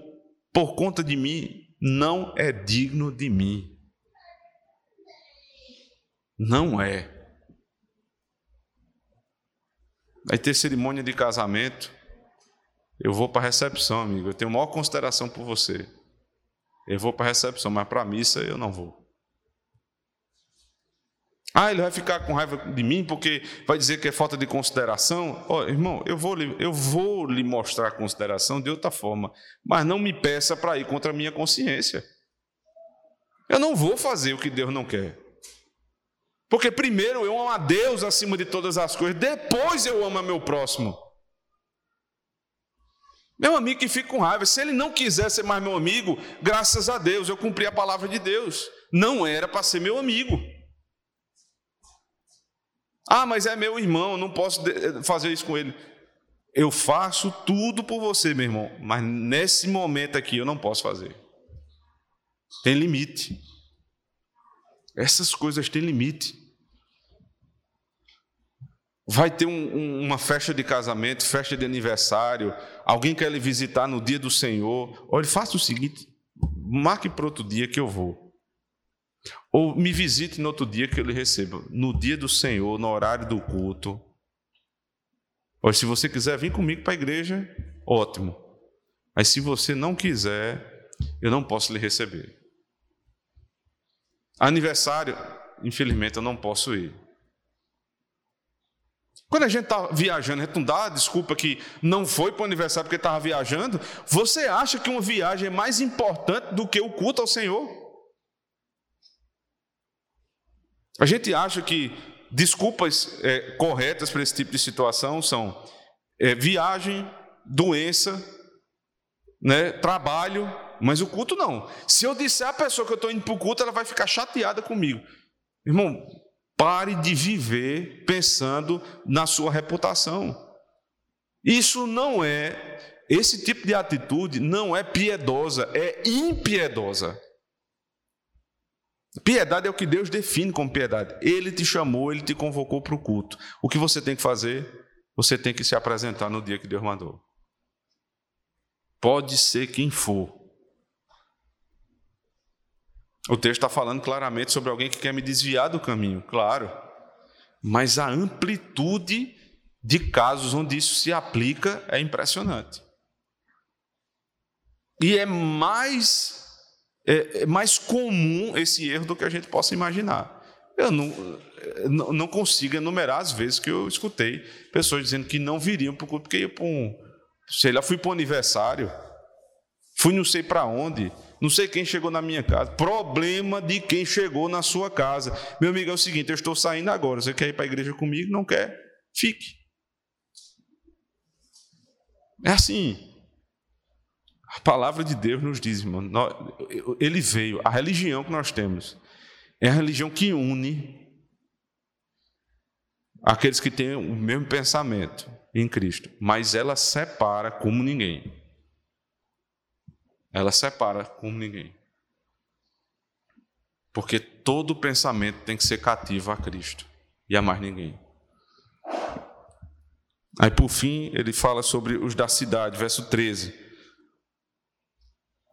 por conta de mim, não é digno de mim. Não é. Vai ter cerimônia de casamento. Eu vou para a recepção, amigo. Eu tenho maior consideração por você. Eu vou para a recepção, mas para a missa eu não vou. Ah, ele vai ficar com raiva de mim porque vai dizer que é falta de consideração. Oh, irmão, eu vou, eu vou lhe mostrar consideração de outra forma, mas não me peça para ir contra a minha consciência. Eu não vou fazer o que Deus não quer. Porque primeiro eu amo a Deus acima de todas as coisas, depois eu amo a meu próximo. Meu amigo que fica com raiva, se ele não quiser ser mais meu amigo, graças a Deus, eu cumpri a palavra de Deus. Não era para ser meu amigo. Ah, mas é meu irmão, não posso fazer isso com ele. Eu faço tudo por você, meu irmão, mas nesse momento aqui eu não posso fazer. Tem limite. Essas coisas têm limite. Vai ter um, um, uma festa de casamento, festa de aniversário, alguém quer lhe visitar no dia do Senhor. Olha, faça o seguinte: marque para outro dia que eu vou. Ou me visite no outro dia que eu lhe receba. No dia do Senhor, no horário do culto. Ou se você quiser vir comigo para a igreja, ótimo. Mas se você não quiser, eu não posso lhe receber. Aniversário, infelizmente eu não posso ir. Quando a gente está viajando, a gente não dá desculpa que não foi para o aniversário porque estava viajando. Você acha que uma viagem é mais importante do que o culto ao Senhor? A gente acha que desculpas é, corretas para esse tipo de situação são é, viagem, doença, né, trabalho, mas o culto não. Se eu disser à pessoa que eu estou indo para o culto, ela vai ficar chateada comigo. Irmão, pare de viver pensando na sua reputação. Isso não é, esse tipo de atitude não é piedosa, é impiedosa. Piedade é o que Deus define como piedade. Ele te chamou, ele te convocou para o culto. O que você tem que fazer? Você tem que se apresentar no dia que Deus mandou. Pode ser quem for. O texto está falando claramente sobre alguém que quer me desviar do caminho, claro. Mas a amplitude de casos onde isso se aplica é impressionante. E é mais é, é mais comum esse erro do que a gente possa imaginar. Eu não, não consigo enumerar as vezes que eu escutei pessoas dizendo que não viriam para o culto porque iam para um. Sei lá, fui para um aniversário, fui não sei para onde, não sei quem chegou na minha casa. Problema de quem chegou na sua casa. Meu amigo, é o seguinte: eu estou saindo agora. Você quer ir para a igreja comigo? Não quer? Fique. É assim. A palavra de Deus nos diz, irmão, ele veio, a religião que nós temos é a religião que une aqueles que têm o mesmo pensamento em Cristo, mas ela separa como ninguém. Ela separa como ninguém. Porque todo pensamento tem que ser cativo a Cristo e a mais ninguém. Aí, por fim, ele fala sobre os da cidade, verso 13.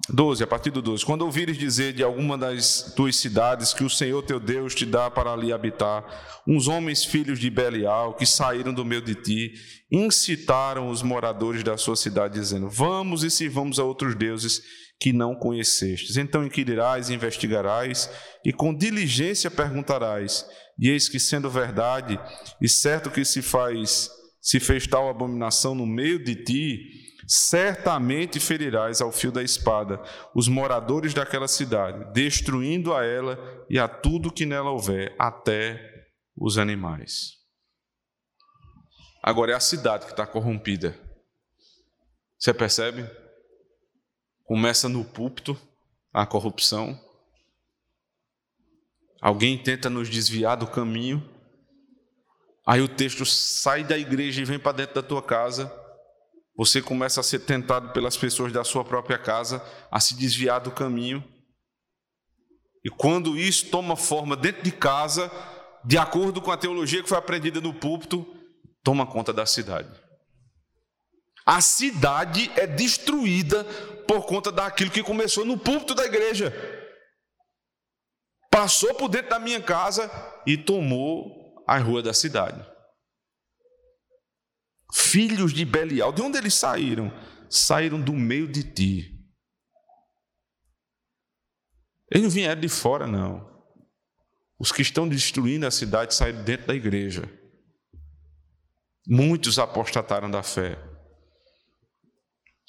12, a partir do 12. Quando ouvires dizer de alguma das tuas cidades que o Senhor teu Deus te dá para ali habitar, uns homens filhos de Belial que saíram do meio de ti, incitaram os moradores da sua cidade, dizendo: Vamos e sirvamos a outros deuses que não conhecestes. Então inquirirás, investigarás e com diligência perguntarás. E eis que, sendo verdade, e certo que se faz, se fez tal abominação no meio de ti, certamente ferirás ao fio da espada os moradores daquela cidade, destruindo a ela e a tudo que nela houver, até os animais. Agora é a cidade que está corrompida. Você percebe? Começa no púlpito a corrupção. Alguém tenta nos desviar do caminho. Aí o texto sai da igreja e vem para dentro da tua casa. Você começa a ser tentado pelas pessoas da sua própria casa a se desviar do caminho. E quando isso toma forma dentro de casa, de acordo com a teologia que foi aprendida no púlpito, toma conta da cidade. A cidade é destruída por conta daquilo que começou no púlpito da igreja. Passou por dentro da minha casa e tomou a rua da cidade. Filhos de Belial, de onde eles saíram? Saíram do meio de ti. Eles não vieram de fora, não. Os que estão destruindo a cidade saíram dentro da igreja. Muitos apostataram da fé.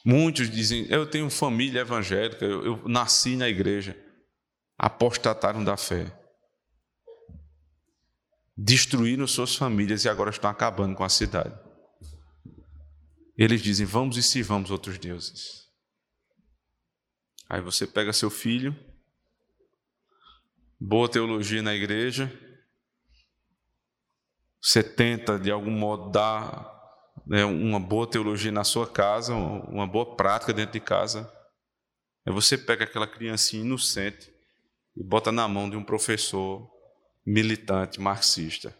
Muitos dizem: Eu tenho família evangélica, eu, eu nasci na igreja. Apostataram da fé. Destruíram suas famílias e agora estão acabando com a cidade. Eles dizem: Vamos e sirvamos outros deuses. Aí você pega seu filho, boa teologia na igreja, você tenta de algum modo dar né, uma boa teologia na sua casa, uma boa prática dentro de casa. Aí você pega aquela criancinha inocente e bota na mão de um professor militante marxista.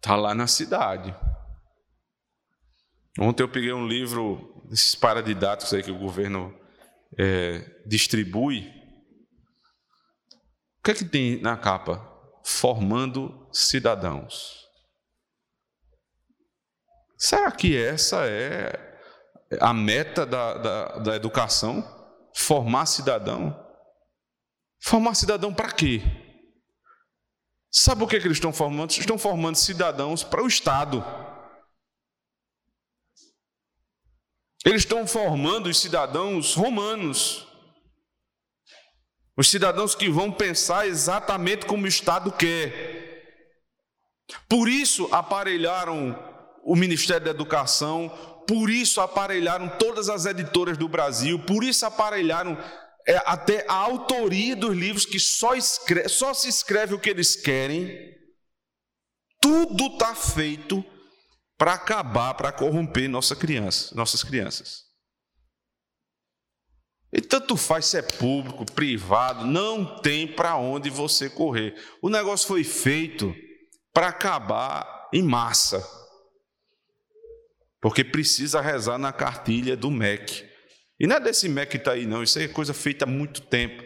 Está lá na cidade. Ontem eu peguei um livro desses paradidáticos aí que o governo é, distribui. O que é que tem na capa? Formando cidadãos. Será que essa é a meta da, da, da educação? Formar cidadão? Formar cidadão para quê? Sabe o que, é que eles estão formando? Estão formando cidadãos para o Estado. Eles estão formando os cidadãos romanos. Os cidadãos que vão pensar exatamente como o Estado quer. Por isso aparelharam o Ministério da Educação, por isso aparelharam todas as editoras do Brasil, por isso aparelharam é, até a autoria dos livros que só, escreve, só se escreve o que eles querem. Tudo está feito para acabar, para corromper nossa criança, nossas crianças. E tanto faz se é público, privado, não tem para onde você correr. O negócio foi feito para acabar em massa porque precisa rezar na cartilha do MEC. E não é desse MEC que está aí, não, isso é coisa feita há muito tempo.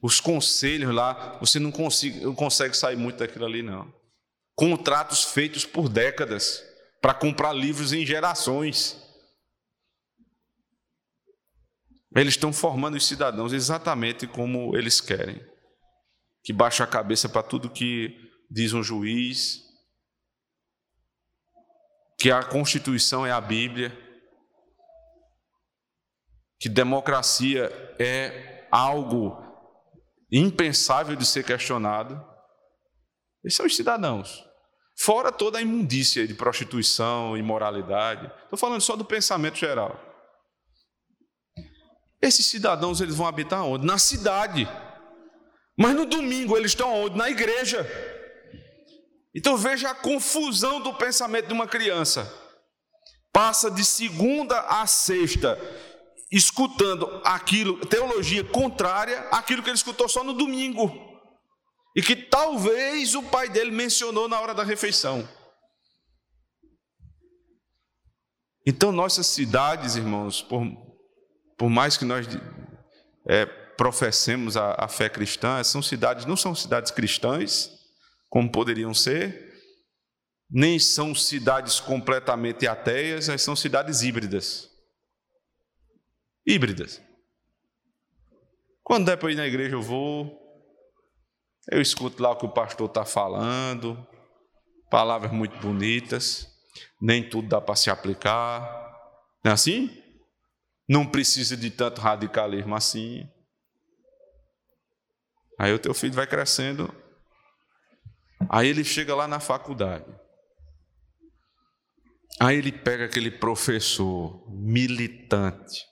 Os conselhos lá, você não consegue, não consegue sair muito daquilo ali, não. Contratos feitos por décadas para comprar livros em gerações. Eles estão formando os cidadãos exatamente como eles querem. Que baixa a cabeça para tudo que diz um juiz, que a Constituição é a Bíblia, que democracia é algo impensável de ser questionado. Esses são os cidadãos. Fora toda a imundícia de prostituição, imoralidade. Estou falando só do pensamento geral. Esses cidadãos eles vão habitar onde? Na cidade. Mas no domingo eles estão onde? Na igreja. Então veja a confusão do pensamento de uma criança. Passa de segunda a sexta escutando aquilo, teologia contrária àquilo que ele escutou só no domingo. E que talvez o pai dele mencionou na hora da refeição. Então, nossas cidades, irmãos, por, por mais que nós é, professemos a, a fé cristã, são cidades, não são cidades cristãs, como poderiam ser, nem são cidades completamente ateias, mas são cidades híbridas. Híbridas. Quando para ir na igreja, eu vou, eu escuto lá o que o pastor está falando, palavras muito bonitas, nem tudo dá para se aplicar. Não é assim? Não precisa de tanto radicalismo assim. Aí o teu filho vai crescendo. Aí ele chega lá na faculdade. Aí ele pega aquele professor militante,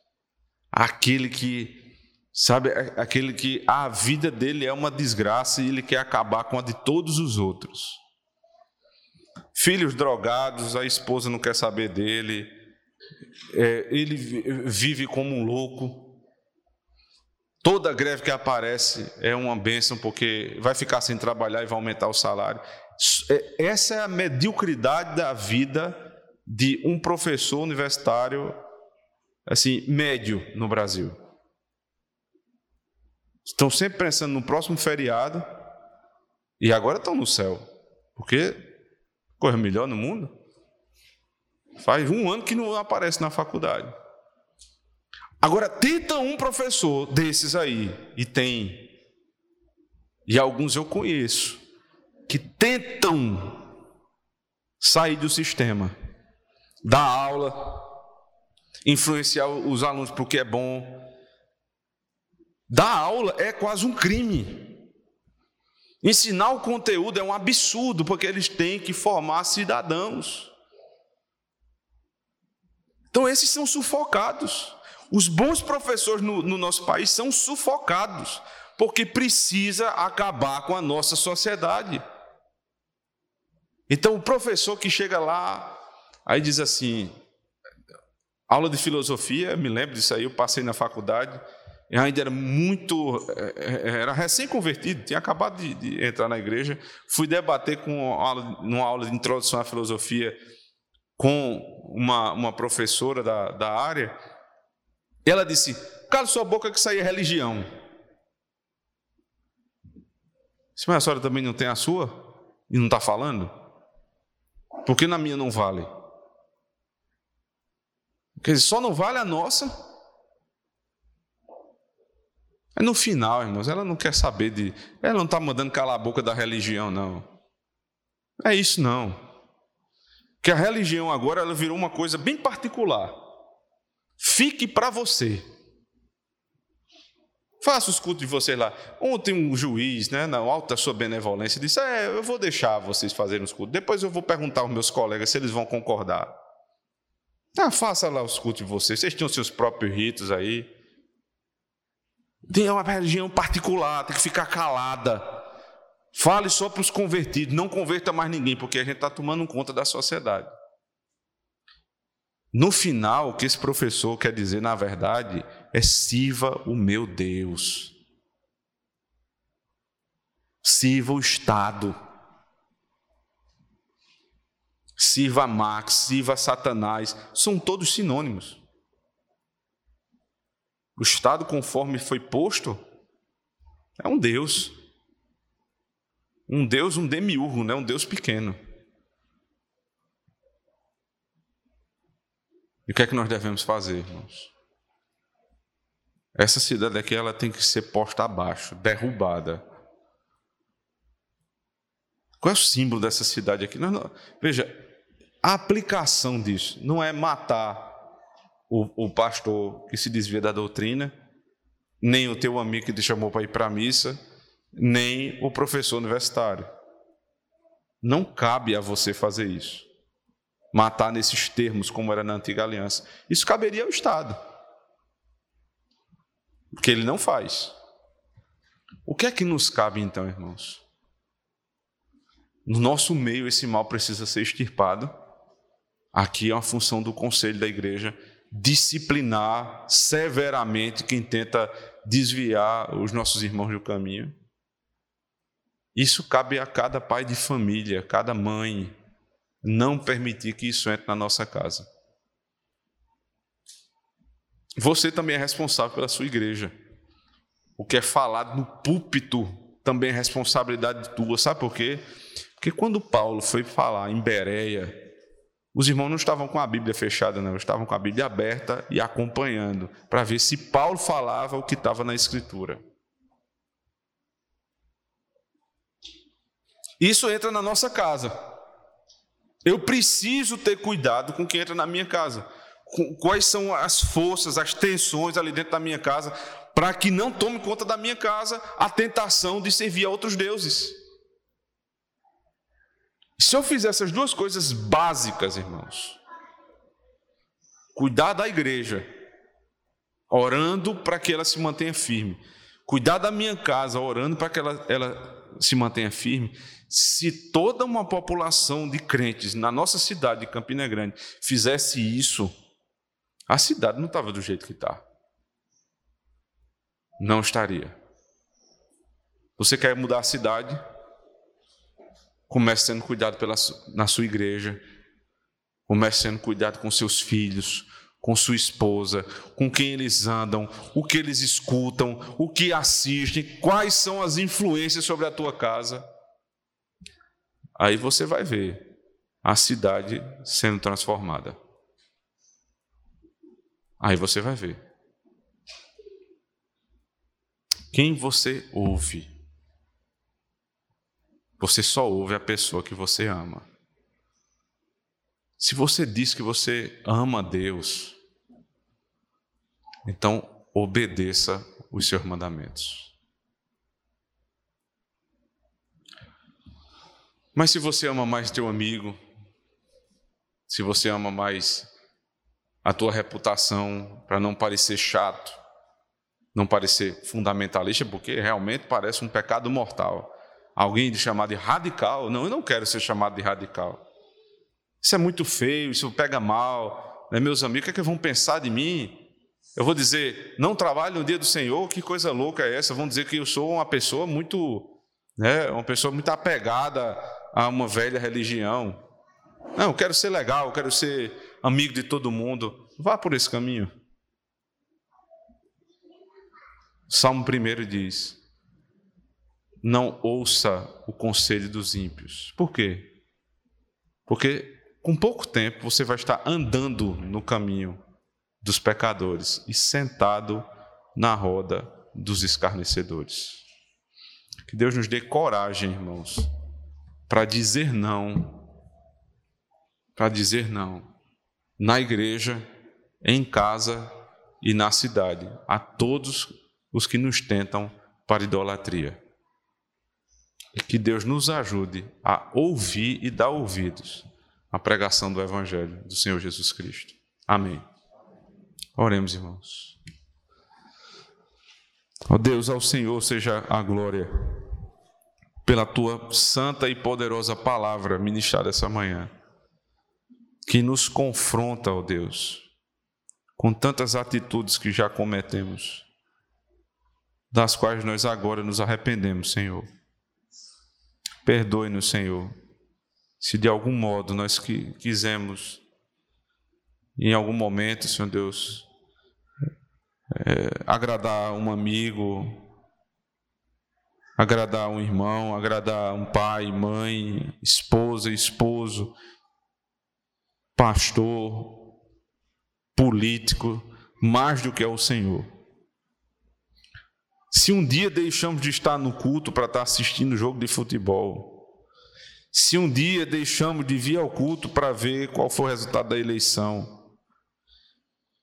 aquele que, sabe, aquele que a vida dele é uma desgraça e ele quer acabar com a de todos os outros. Filhos drogados, a esposa não quer saber dele, é, ele vive como um louco. Toda greve que aparece é uma bênção, porque vai ficar sem trabalhar e vai aumentar o salário. É, essa é a mediocridade da vida de um professor universitário assim médio no Brasil. Estão sempre pensando no próximo feriado e agora estão no céu, porque coisa melhor no mundo. Faz um ano que não aparece na faculdade. Agora, tenta um professor desses aí, e tem, e alguns eu conheço, que tentam sair do sistema, dar aula, influenciar os alunos para o que é bom. Dar aula é quase um crime. Ensinar o conteúdo é um absurdo, porque eles têm que formar cidadãos. Então, esses são sufocados. Os bons professores no, no nosso país são sufocados, porque precisa acabar com a nossa sociedade. Então, o professor que chega lá, aí diz assim: aula de filosofia, me lembro disso aí, eu passei na faculdade, eu ainda era muito, é, é, era recém-convertido, tinha acabado de, de, entrar na igreja, fui debater com uma aula, numa aula de introdução à filosofia com uma, uma professora da, da área, ela disse: Cala sua boca que isso aí é religião. Se mas a senhora também não tem a sua e não está falando? Por que na minha não vale? Quer dizer, só não vale a nossa. É no final, irmãos, ela não quer saber de. Ela não está mandando calar a boca da religião, não. É isso, não. Que a religião agora ela virou uma coisa bem particular. Fique para você. Faça os cultos de vocês lá. Ontem um juiz, né, na alta sua benevolência, disse: É, eu vou deixar vocês fazerem os cultos. Depois eu vou perguntar aos meus colegas se eles vão concordar. Ah, faça lá os cultos de vocês. Vocês tinham seus próprios ritos aí. Tem uma religião particular, tem que ficar calada. Fale só para os convertidos, não converta mais ninguém, porque a gente está tomando conta da sociedade. No final, o que esse professor quer dizer, na verdade, é sirva o meu Deus. Sirva o Estado. Sirva Max, sirva Satanás. São todos sinônimos. O Estado, conforme foi posto, é um Deus. Um Deus, um demiurgo, né? um Deus pequeno. E o que é que nós devemos fazer, irmãos? Essa cidade aqui ela tem que ser posta abaixo, derrubada. Qual é o símbolo dessa cidade aqui? Não, não, veja, a aplicação disso não é matar o, o, pastor que se desvia da doutrina, nem o teu amigo que te chamou para ir para a missa, nem o professor universitário. Não cabe a você fazer isso matar nesses termos, como era na antiga aliança. Isso caberia ao Estado. Porque ele não faz. O que é que nos cabe então, irmãos? no nosso meio esse mal precisa ser extirpado. Aqui é uma função do conselho da igreja disciplinar severamente quem tenta desviar os nossos irmãos do caminho. Isso cabe a cada pai de família, cada mãe, não permitir que isso entre na nossa casa. Você também é responsável pela sua igreja. O que é falado no púlpito também é responsabilidade tua. Sabe por quê? Porque quando Paulo foi falar em Bereia, os irmãos não estavam com a Bíblia fechada, não, estavam com a Bíblia aberta e acompanhando, para ver se Paulo falava o que estava na Escritura. Isso entra na nossa casa. Eu preciso ter cuidado com quem entra na minha casa. Quais são as forças, as tensões ali dentro da minha casa, para que não tome conta da minha casa a tentação de servir a outros deuses. Se eu fizer essas duas coisas básicas, irmãos, cuidar da igreja, orando para que ela se mantenha firme, cuidar da minha casa, orando para que ela, ela se mantenha firme, se toda uma população de crentes na nossa cidade de Campina Grande fizesse isso, a cidade não estava do jeito que está. Não estaria. Você quer mudar a cidade? Comece sendo cuidado pela, na sua igreja. Comece sendo cuidado com seus filhos, com sua esposa, com quem eles andam, o que eles escutam, o que assistem, quais são as influências sobre a tua casa. Aí você vai ver a cidade sendo transformada. Aí você vai ver. Quem você ouve? Você só ouve a pessoa que você ama. Se você diz que você ama Deus, então obedeça os seus mandamentos. Mas se você ama mais teu amigo, se você ama mais a tua reputação, para não parecer chato, não parecer fundamentalista, porque realmente parece um pecado mortal alguém de chamar de radical. Não, eu não quero ser chamado de radical. Isso é muito feio, isso pega mal. Né? Meus amigos, o que, é que vão pensar de mim? Eu vou dizer, não trabalho no dia do Senhor, que coisa louca é essa? Vão dizer que eu sou uma pessoa muito, né, uma pessoa muito apegada a uma velha religião. Não, eu quero ser legal, eu quero ser amigo de todo mundo. Vá por esse caminho. Salmo 1 diz: não ouça o conselho dos ímpios. Por quê? Porque com pouco tempo você vai estar andando no caminho dos pecadores e sentado na roda dos escarnecedores. Que Deus nos dê coragem, irmãos, para dizer não, para dizer não, na igreja, em casa e na cidade, a todos os que nos tentam para idolatria. Que Deus nos ajude a ouvir e dar ouvidos à pregação do Evangelho do Senhor Jesus Cristo. Amém. Oremos, irmãos. Ó oh Deus, ao Senhor seja a glória pela tua santa e poderosa palavra ministrada essa manhã, que nos confronta, ó oh Deus, com tantas atitudes que já cometemos, das quais nós agora nos arrependemos, Senhor. Perdoe-nos, Senhor, se de algum modo nós quisemos, em algum momento, Senhor Deus, é, agradar um amigo, agradar um irmão, agradar um pai, mãe, esposa, esposo, pastor, político, mais do que é o Senhor. Se um dia deixamos de estar no culto para estar assistindo jogo de futebol, se um dia deixamos de vir ao culto para ver qual foi o resultado da eleição,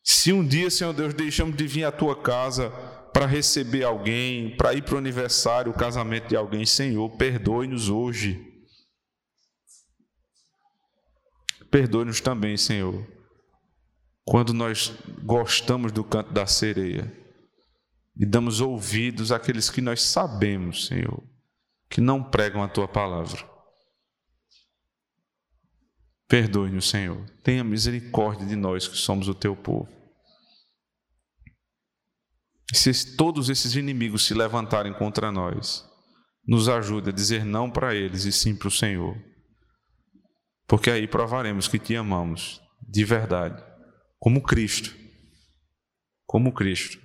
se um dia, Senhor Deus, deixamos de vir à tua casa para receber alguém, para ir para o aniversário, o casamento de alguém, Senhor, perdoe-nos hoje. Perdoe-nos também, Senhor, quando nós gostamos do canto da sereia e damos ouvidos àqueles que nós sabemos, Senhor, que não pregam a tua palavra. Perdoe-nos, Senhor. Tenha misericórdia de nós que somos o teu povo. Se todos esses inimigos se levantarem contra nós, nos ajude a dizer não para eles e sim para o Senhor. Porque aí provaremos que te amamos de verdade, como Cristo. Como Cristo,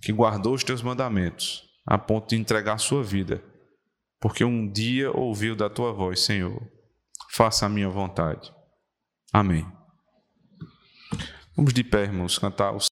que guardou os teus mandamentos a ponto de entregar a sua vida, porque um dia ouviu da tua voz, Senhor. Faça a minha vontade. Amém. Vamos de pé, irmãos, cantar os